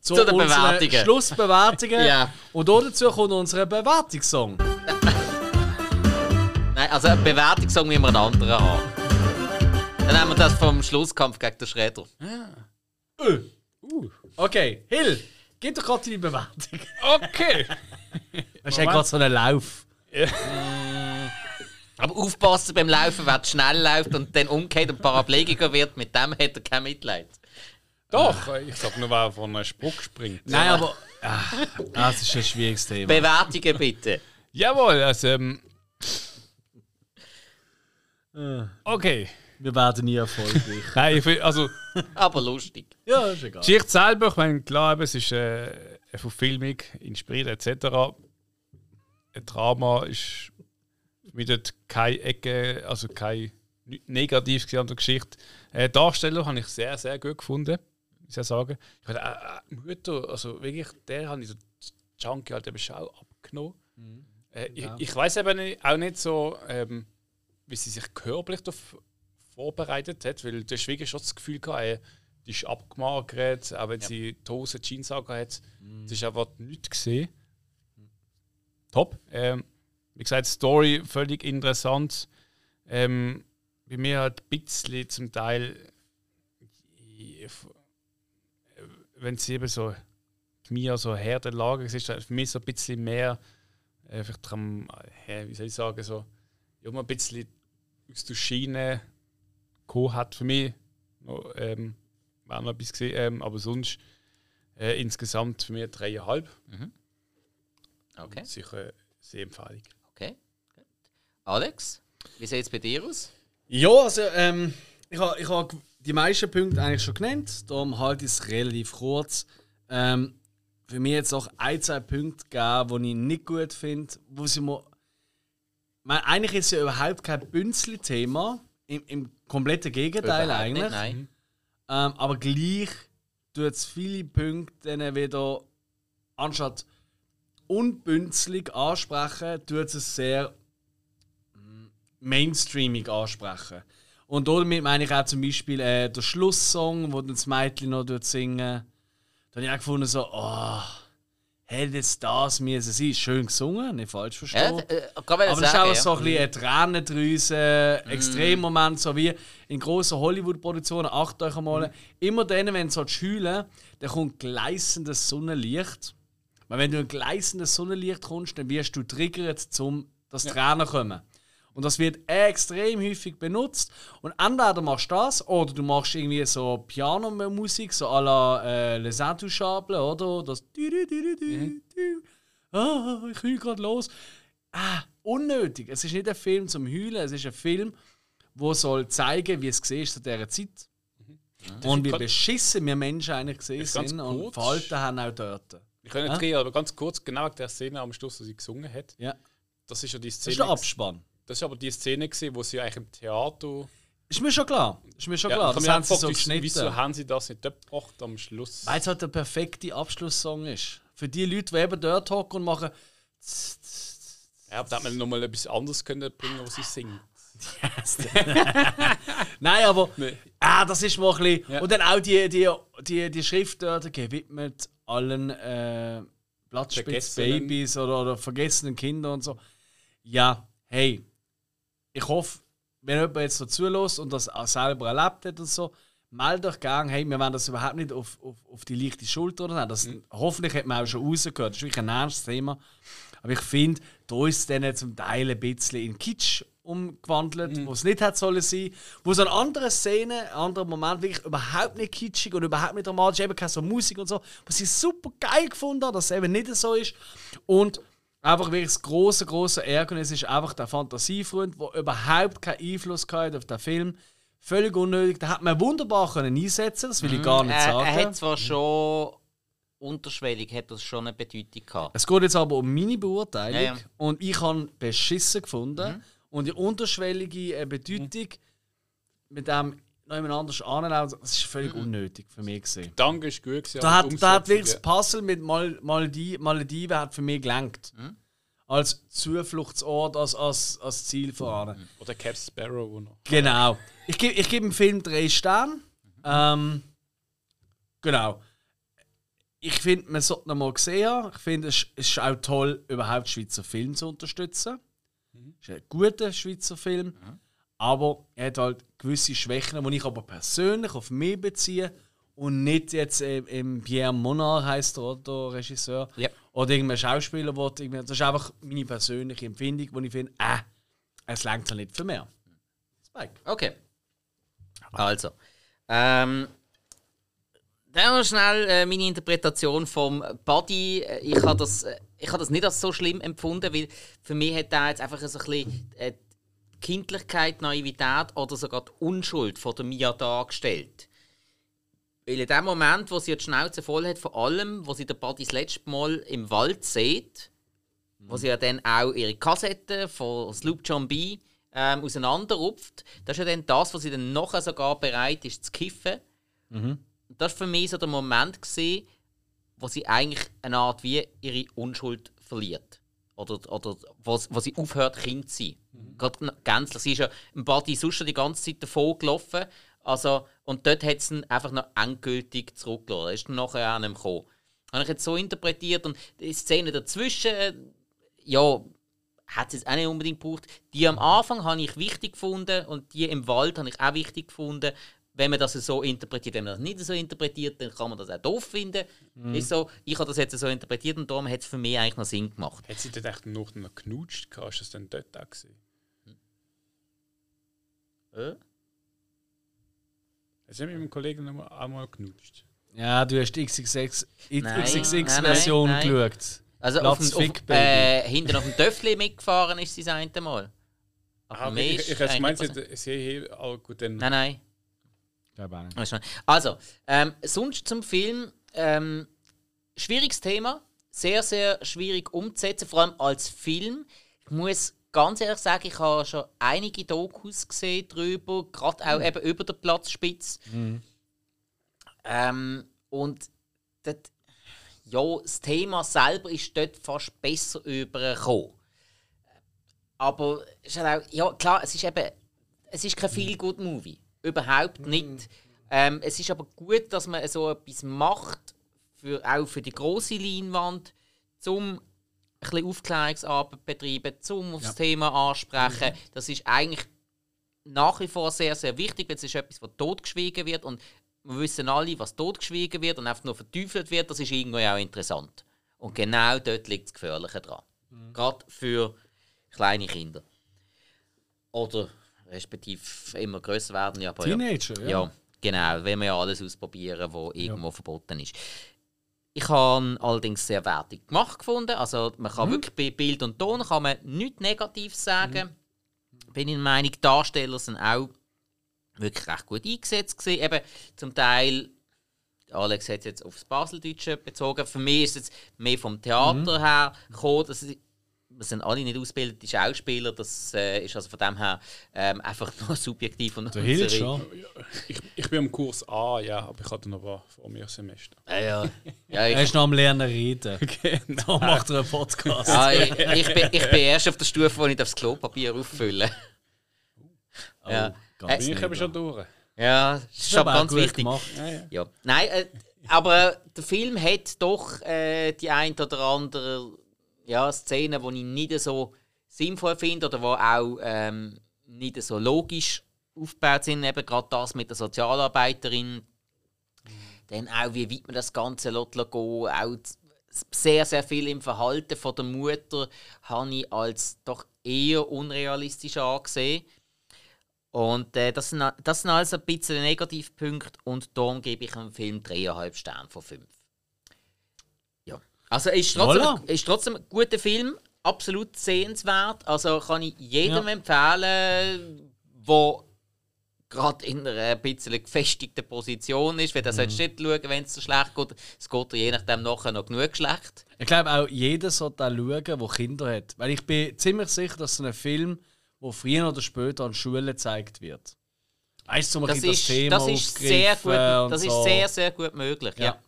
zu, Zu den Bewertungen. Schlussbewertungen. [laughs] Ja. Und da dazu kommt unser Bewertungssong. [laughs] Nein, also eine Bewertung sagen wir einen anderen haben. Dann haben wir das vom Schlusskampf gegen den Schredder. Äh. Okay, Hill, gib doch gerade deine Bewertung. Okay. Das ist ja gerade so ein Lauf. Aber aufpassen beim Laufen, wer schnell läuft und dann umgeht und Paraplegiker wird, mit dem hat er kein Mitleid. Doch, ich sag nur, wer von einem Spruch springt. Nein, aber. Ah, das ist ein schwieriges Thema. Bewertungen bitte. Jawohl, also. Ähm, okay. Wir werden nie erfolgreich. [laughs] Nein, ich find- also. Aber lustig. ja, ist egal. Geschichte selber, ich meine, klar, eben, es ist äh, eine Verfilmung, inspiriert etc. Ein Drama ist mich dort keine Ecke, also kein Negatives gesehen an der Geschichte. Äh, Darsteller habe ich sehr, sehr gut gefunden, muss ich ja sagen. Ich habe äh, äh, Mutter, also wirklich, der habe ich so Junkie halt eben schon abgenommen. Äh, ich ich weiß eben auch nicht so, ähm, wie sie sich körperlich darauf vorbereitet hat, weil der Schwieger schon das Gefühl gehabt, ey, die ist abgemagert, auch wenn sie die Hose Jeans angehabt hat. Das ist einfach nichts gesehen. Top. Ähm, wie gesagt, Story völlig interessant. Ähm, bei mir halt ein bisschen zum Teil, wenn sie eben so mir so Herdenlager ist, für mich so ein bisschen mehr, äh, vielleicht am, äh, wie soll ich sagen, so, ja, ein bisschen aus der Schiene gekommen hat für mich. Noch, ähm, war noch etwas gesehen, ähm, aber sonst äh, insgesamt für mich dreieinhalb. Okay. Sicher sehr empfehlig. Alex, wie sieht es bei dir aus? Ja, also ähm, ich habe ich ha die meisten Punkte eigentlich schon genannt, darum halte ich es relativ kurz. Ähm, für mich jetzt auch ein, zwei Punkte gegeben, die ich nicht gut finde, wo sie mir. Meine, eigentlich ist es ja überhaupt kein Bünzli-Thema, im, im kompletten Gegenteil Überhaupt eigentlich. Nicht, nein. Ähm, aber gleich tut es viele Punkte dann wieder, anstatt unbünzlig ansprechen, tut es sehr mm, mainstreamig ansprechen. Und damit meine ich auch zum Beispiel äh, der Schlusssong, wo dann das Mädchen noch dort singen. Da habe ich auch gefunden, so, oh, hätte jetzt das müssen sein. Schön gesungen, nicht falsch Ja, verstehen. äh, Aber das ist auch so ein bisschen eine Tränendrüse, Mhm. Extremmoment, so wie in grossen Hollywood-Produktionen. Achtet euch einmal, immer dann, wenn du heulen dann kommt gleißendes Sonnenlicht. Weil wenn du ein gleißendes Sonnenlicht kommst, dann wirst du triggert, um dass Tränen kommen. Und das wird extrem häufig benutzt. Und entweder machst du das oder du machst irgendwie so Pianomusik, so à la äh, Les Intouchables, oder? Das. Ah, ich heule gerade los. Ah, unnötig. Es ist nicht ein Film zum Heulen, es ist ein Film, der soll zeigen, wie es war zu dieser Zeit. Und wie beschissen wir Menschen eigentlich gesehen sind und verhalten haben auch dort. Ich kann nicht reden, aber ganz kurz, genau der Szene am Schluss, wo sie gesungen hat. Ja. Das ist ja die Das Szene. ist der Abspann. Das ist aber die Szene, gewesen, wo sie eigentlich im Theater. Ist mir schon klar. Ist mir schon Ja, klar. Das habe haben sie so wieso, geschnitten. wieso haben sie das nicht dort gebracht am Schluss? Weil es halt der perfekte Abschlusssong ist. Für die Leute, die eben dort hocken und machen. Ja, aber da hat man nochmal etwas anderes können bringen, was sie singen. [laughs] Nein, aber. Nee. Ah, das ist mal ein bisschen. Ja. Und dann auch die, die, die, die Schrift dort gewidmet allen äh, Blattspitzbabys oder, oder vergessenen Kindern und so. Ja, hey, ich hoffe, wenn jemand jetzt so zulässt und das auch selber erlebt hat und so, meldet euch gerne, hey, wir wollen das überhaupt nicht auf, auf, auf die leichte Schulter oder das, Hoffentlich hat man auch schon rausgehört, das ist wirklich ein ernstes Thema. Aber ich finde, da ist es dann zum Teil ein bisschen in Kitsch umgewandelt, wo es nicht hätte sollen sein. Wo so eine andere Szene, ein anderer Moment wirklich überhaupt nicht kitschig und überhaupt nicht dramatisch, eben keine so Musik und so, was ich super geil gefunden habe, dass es eben nicht so ist. Und einfach wirklich das große, große Ärgernis ist einfach der Fantasiefreund, der überhaupt keinen Einfluss gehabt auf den Film. Völlig unnötig. Da hat man wunderbar können einsetzen, das will ich gar nicht Er, sagen. er hat zwar schon unterschwellig hat das schon eine Bedeutung gehabt. Es geht jetzt aber um meine Beurteilung Ja, ja. und ich habe beschissen gefunden. und die unterschwellige äh, Bedeutung mit dem noch jemand anders anlaufen, das ist völlig unnötig für mich gesehen. Danke ist gut gewesen, Da hat, da hat wirklich das Puzzle mit Mal Malediven, Malediven hat für mich gelangt. Als Zufluchtsort, als, als, als Ziel voran. ja. Oder Cap Sparrow, wo noch. Genau. Ich gebe ich geb dem Film drei Sterne. Ähm, genau. Ich finde, man sollte ihn mal sehen. Ich finde, es, es ist auch toll, überhaupt Schweizer Film zu unterstützen. Es ist ein guter Schweizer Film. Aber er hat halt gewisse Schwächen, die ich aber persönlich auf mich beziehe und nicht jetzt äh, im Pierre Monard heißt der, der Regisseur Ja. oder irgendein Schauspieler. der irgendwie- Das ist einfach meine persönliche Empfindung, wo ich finde, äh, es langt ja nicht für mehr. Spike. Okay. Also. Ähm, dann noch schnell äh, meine Interpretation vom Body. Äh, Ich habe das, äh, ich habe das nicht als so schlimm empfunden, weil für mich hat da jetzt einfach so ein bisschen äh, Kindlichkeit, Naivität oder sogar die Unschuld von der Mia dargestellt. Weil in dem Moment, wo sie die Schnauze voll hat, vor allem, wo sie den Buddy das letzte Mal im Wald sieht, wo sie ja dann auch ihre Kassette von Sloop John B. Ähm, auseinanderrupft, das ist ja dann das, was sie dann nachher sogar bereit ist zu kiffen. Und Das war für mich so der Moment, gewesen, wo sie eigentlich eine Art wie ihre Unschuld verliert. Oder, oder wo, wo sie aufhört, Kind zu sein. Gerade gänzlich. Sie ist ja im Body schon die ganze Zeit davon gelaufen. Also, und dort hat sie ihn einfach noch endgültig zurückgelassen. Er ist dann nachher auch nicht gekommen. Habe ich jetzt so interpretiert. Und die Szene dazwischen, äh, ja, hat es jetzt auch nicht unbedingt gebraucht. Die am Anfang habe ich wichtig gefunden und die im Wald habe ich auch wichtig gefunden. Wenn man das so interpretiert, wenn man das nicht so interpretiert, dann kann man das auch doof finden. Ist so, ich habe das jetzt so interpretiert und darum hat es für mich eigentlich noch Sinn gemacht. Hat sie dort echt noch noch geknutscht? Hast du das denn dort auch gesehen? Äh? Hat sie mit meinem Kollegen noch mal, auch mal geknutscht? Ja, du hast die XXX-Version geschaut. Also Platz auf dem, auf, Baby. äh, hinten auf dem Töffli mitgefahren ist sie das eine Mal. Aber Ah, mehr ich, ist ich, ich eigentlich sie sie hier auch gut dann. Nein, nein. Glaube auch nicht. Alles schon. Also, ähm, sonst zum Film. Ähm, schwieriges Thema. Sehr, sehr schwierig umzusetzen, vor allem als Film. Ich muss ganz ehrlich sagen, ich habe schon einige Dokus gesehen drüber, gerade auch eben über der Platzspitze. Ähm, und dort, ja, das Thema selber ist dort fast besser übergekommen. Aber es ist halt auch, ja klar, es ist eben, es ist kein Feel-Good-Movie. Überhaupt nicht. Ähm, es ist aber gut, dass man so etwas macht, für, auch für die große Leinwand, um ein bisschen Aufklärungsarbeit zu betreiben, um auf das Thema ansprechen. Das ist eigentlich nach wie vor sehr, sehr wichtig, weil es ist etwas, was totgeschwiegen wird und wir wissen alle, was totgeschwiegen wird und einfach nur verteufelt wird, das ist irgendwie auch interessant. Und genau dort liegt das Gefährliche dran. Gerade für kleine Kinder. Oder respektive immer größer werden. Ja, aber ja. Teenager, ja. Ja, genau. Wenn wir ja alles ausprobieren, was irgendwo verboten ist. Ich habe allerdings sehr wertig gemacht gefunden. Also man kann wirklich bei Bild und Ton kann man nichts Negatives sagen. Bin ich der Meinung, die Darsteller sind auch wirklich recht gut eingesetzt gewesen. Eben zum Teil, Alex hat es jetzt aufs Baseldeutsche bezogen. Für mich ist es jetzt mehr vom Theater her gekommen. Das ist, wir sind alle nicht ausgebildete Schauspieler. Das äh, ist also von dem her ähm, einfach [laughs] nur subjektiv und Der Hill unsere- schon. Ich, ich bin am Kurs A, ja, aber ich hatte noch was vor mir Semester. Ja, ja. ja Er ich, ist noch am Lernen reden. [laughs] Genau. Da macht er einen Podcast. ah, ich, ich, bin, ich bin erst auf der Stufe, wo ich das Klopapier auffülle. ja. ganz Äh, Bin ich eben schon durch. ja, das ist schon ganz wichtig. gemacht. Ja, ja. Ja. Nein, äh, aber der Film hat doch äh, die ein oder andere ja, Szene, die ich nicht so sinnvoll finde oder die auch ähm, nicht so logisch aufgebaut sind. Eben gerade das mit der Sozialarbeiterin. Dann auch, wie weit man das Ganze gehen. Auch sehr, sehr viel im Verhalten von der Mutter habe ich als doch eher unrealistisch angesehen. Und äh, das, sind, das sind also ein bisschen Negativpunkte und darum gebe ich dem Film 3,5 Sterne von 5. Also ist trotzdem, Voilà. ist trotzdem ein guter Film, absolut sehenswert. Also kann ich jedem Ja. empfehlen, der gerade in einer ein bisschen gefestigten Position ist, weil Mhm. das solltest du nicht schauen, wenn es dir schlecht geht. Es geht je nachdem nachher noch genug schlecht. Ich glaube auch, jeder sollte auch schauen, der Kinder hat. Weil ich bin ziemlich sicher, dass so ein Film, wo früher oder später an Schulen gezeigt wird. Weißt du, so Das ist, Thema das ist sehr gut, das ist so. sehr, sehr gut möglich. Ja. Ja.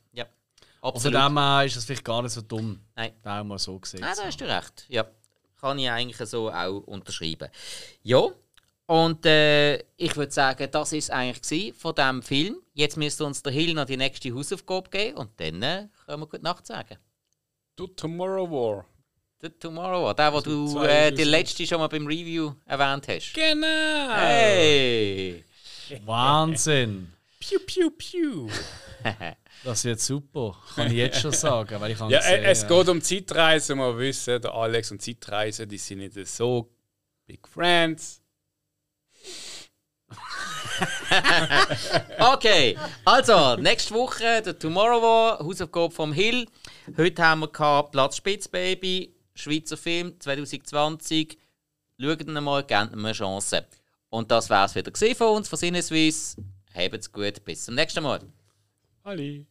Absolut. dem her ist das vielleicht gar nicht so dumm. Nein. Wäre mal so gesehen. Nein, da hast du recht. Ja, kann ich eigentlich so auch unterschreiben. Ja, und äh, ich würde sagen, das ist eigentlich von diesem Film. Jetzt müsste uns der Hill noch die nächste Hausaufgabe geben und dann äh, können wir gute Nacht sagen. Du Tomorrow War. Der Tomorrow War, der, den du zwei äh, die letzte schon mal beim Review erwähnt hast. Genau! Hey! Wahnsinn! [laughs] Piu, piu, piu. Das wird super. Kann ich jetzt schon sagen, weil ich [laughs] Ja, sehen, äh, es ja. geht um Zeitreise. Wir wissen, der Alex und Zeitreise, die sind nicht so big friends. [laughs] Okay, also, nächste Woche der Tomorrow War, Hausaufgabe vom Hill. Heute haben wir gehabt Platz Spitzbaby, Schweizer Film 2020. Schaut ihn mal, gebt ihm eine Chance. Und das war es wieder von uns, von Sinneswiss. Habt's gut, bis zum nächsten Mal. Allez.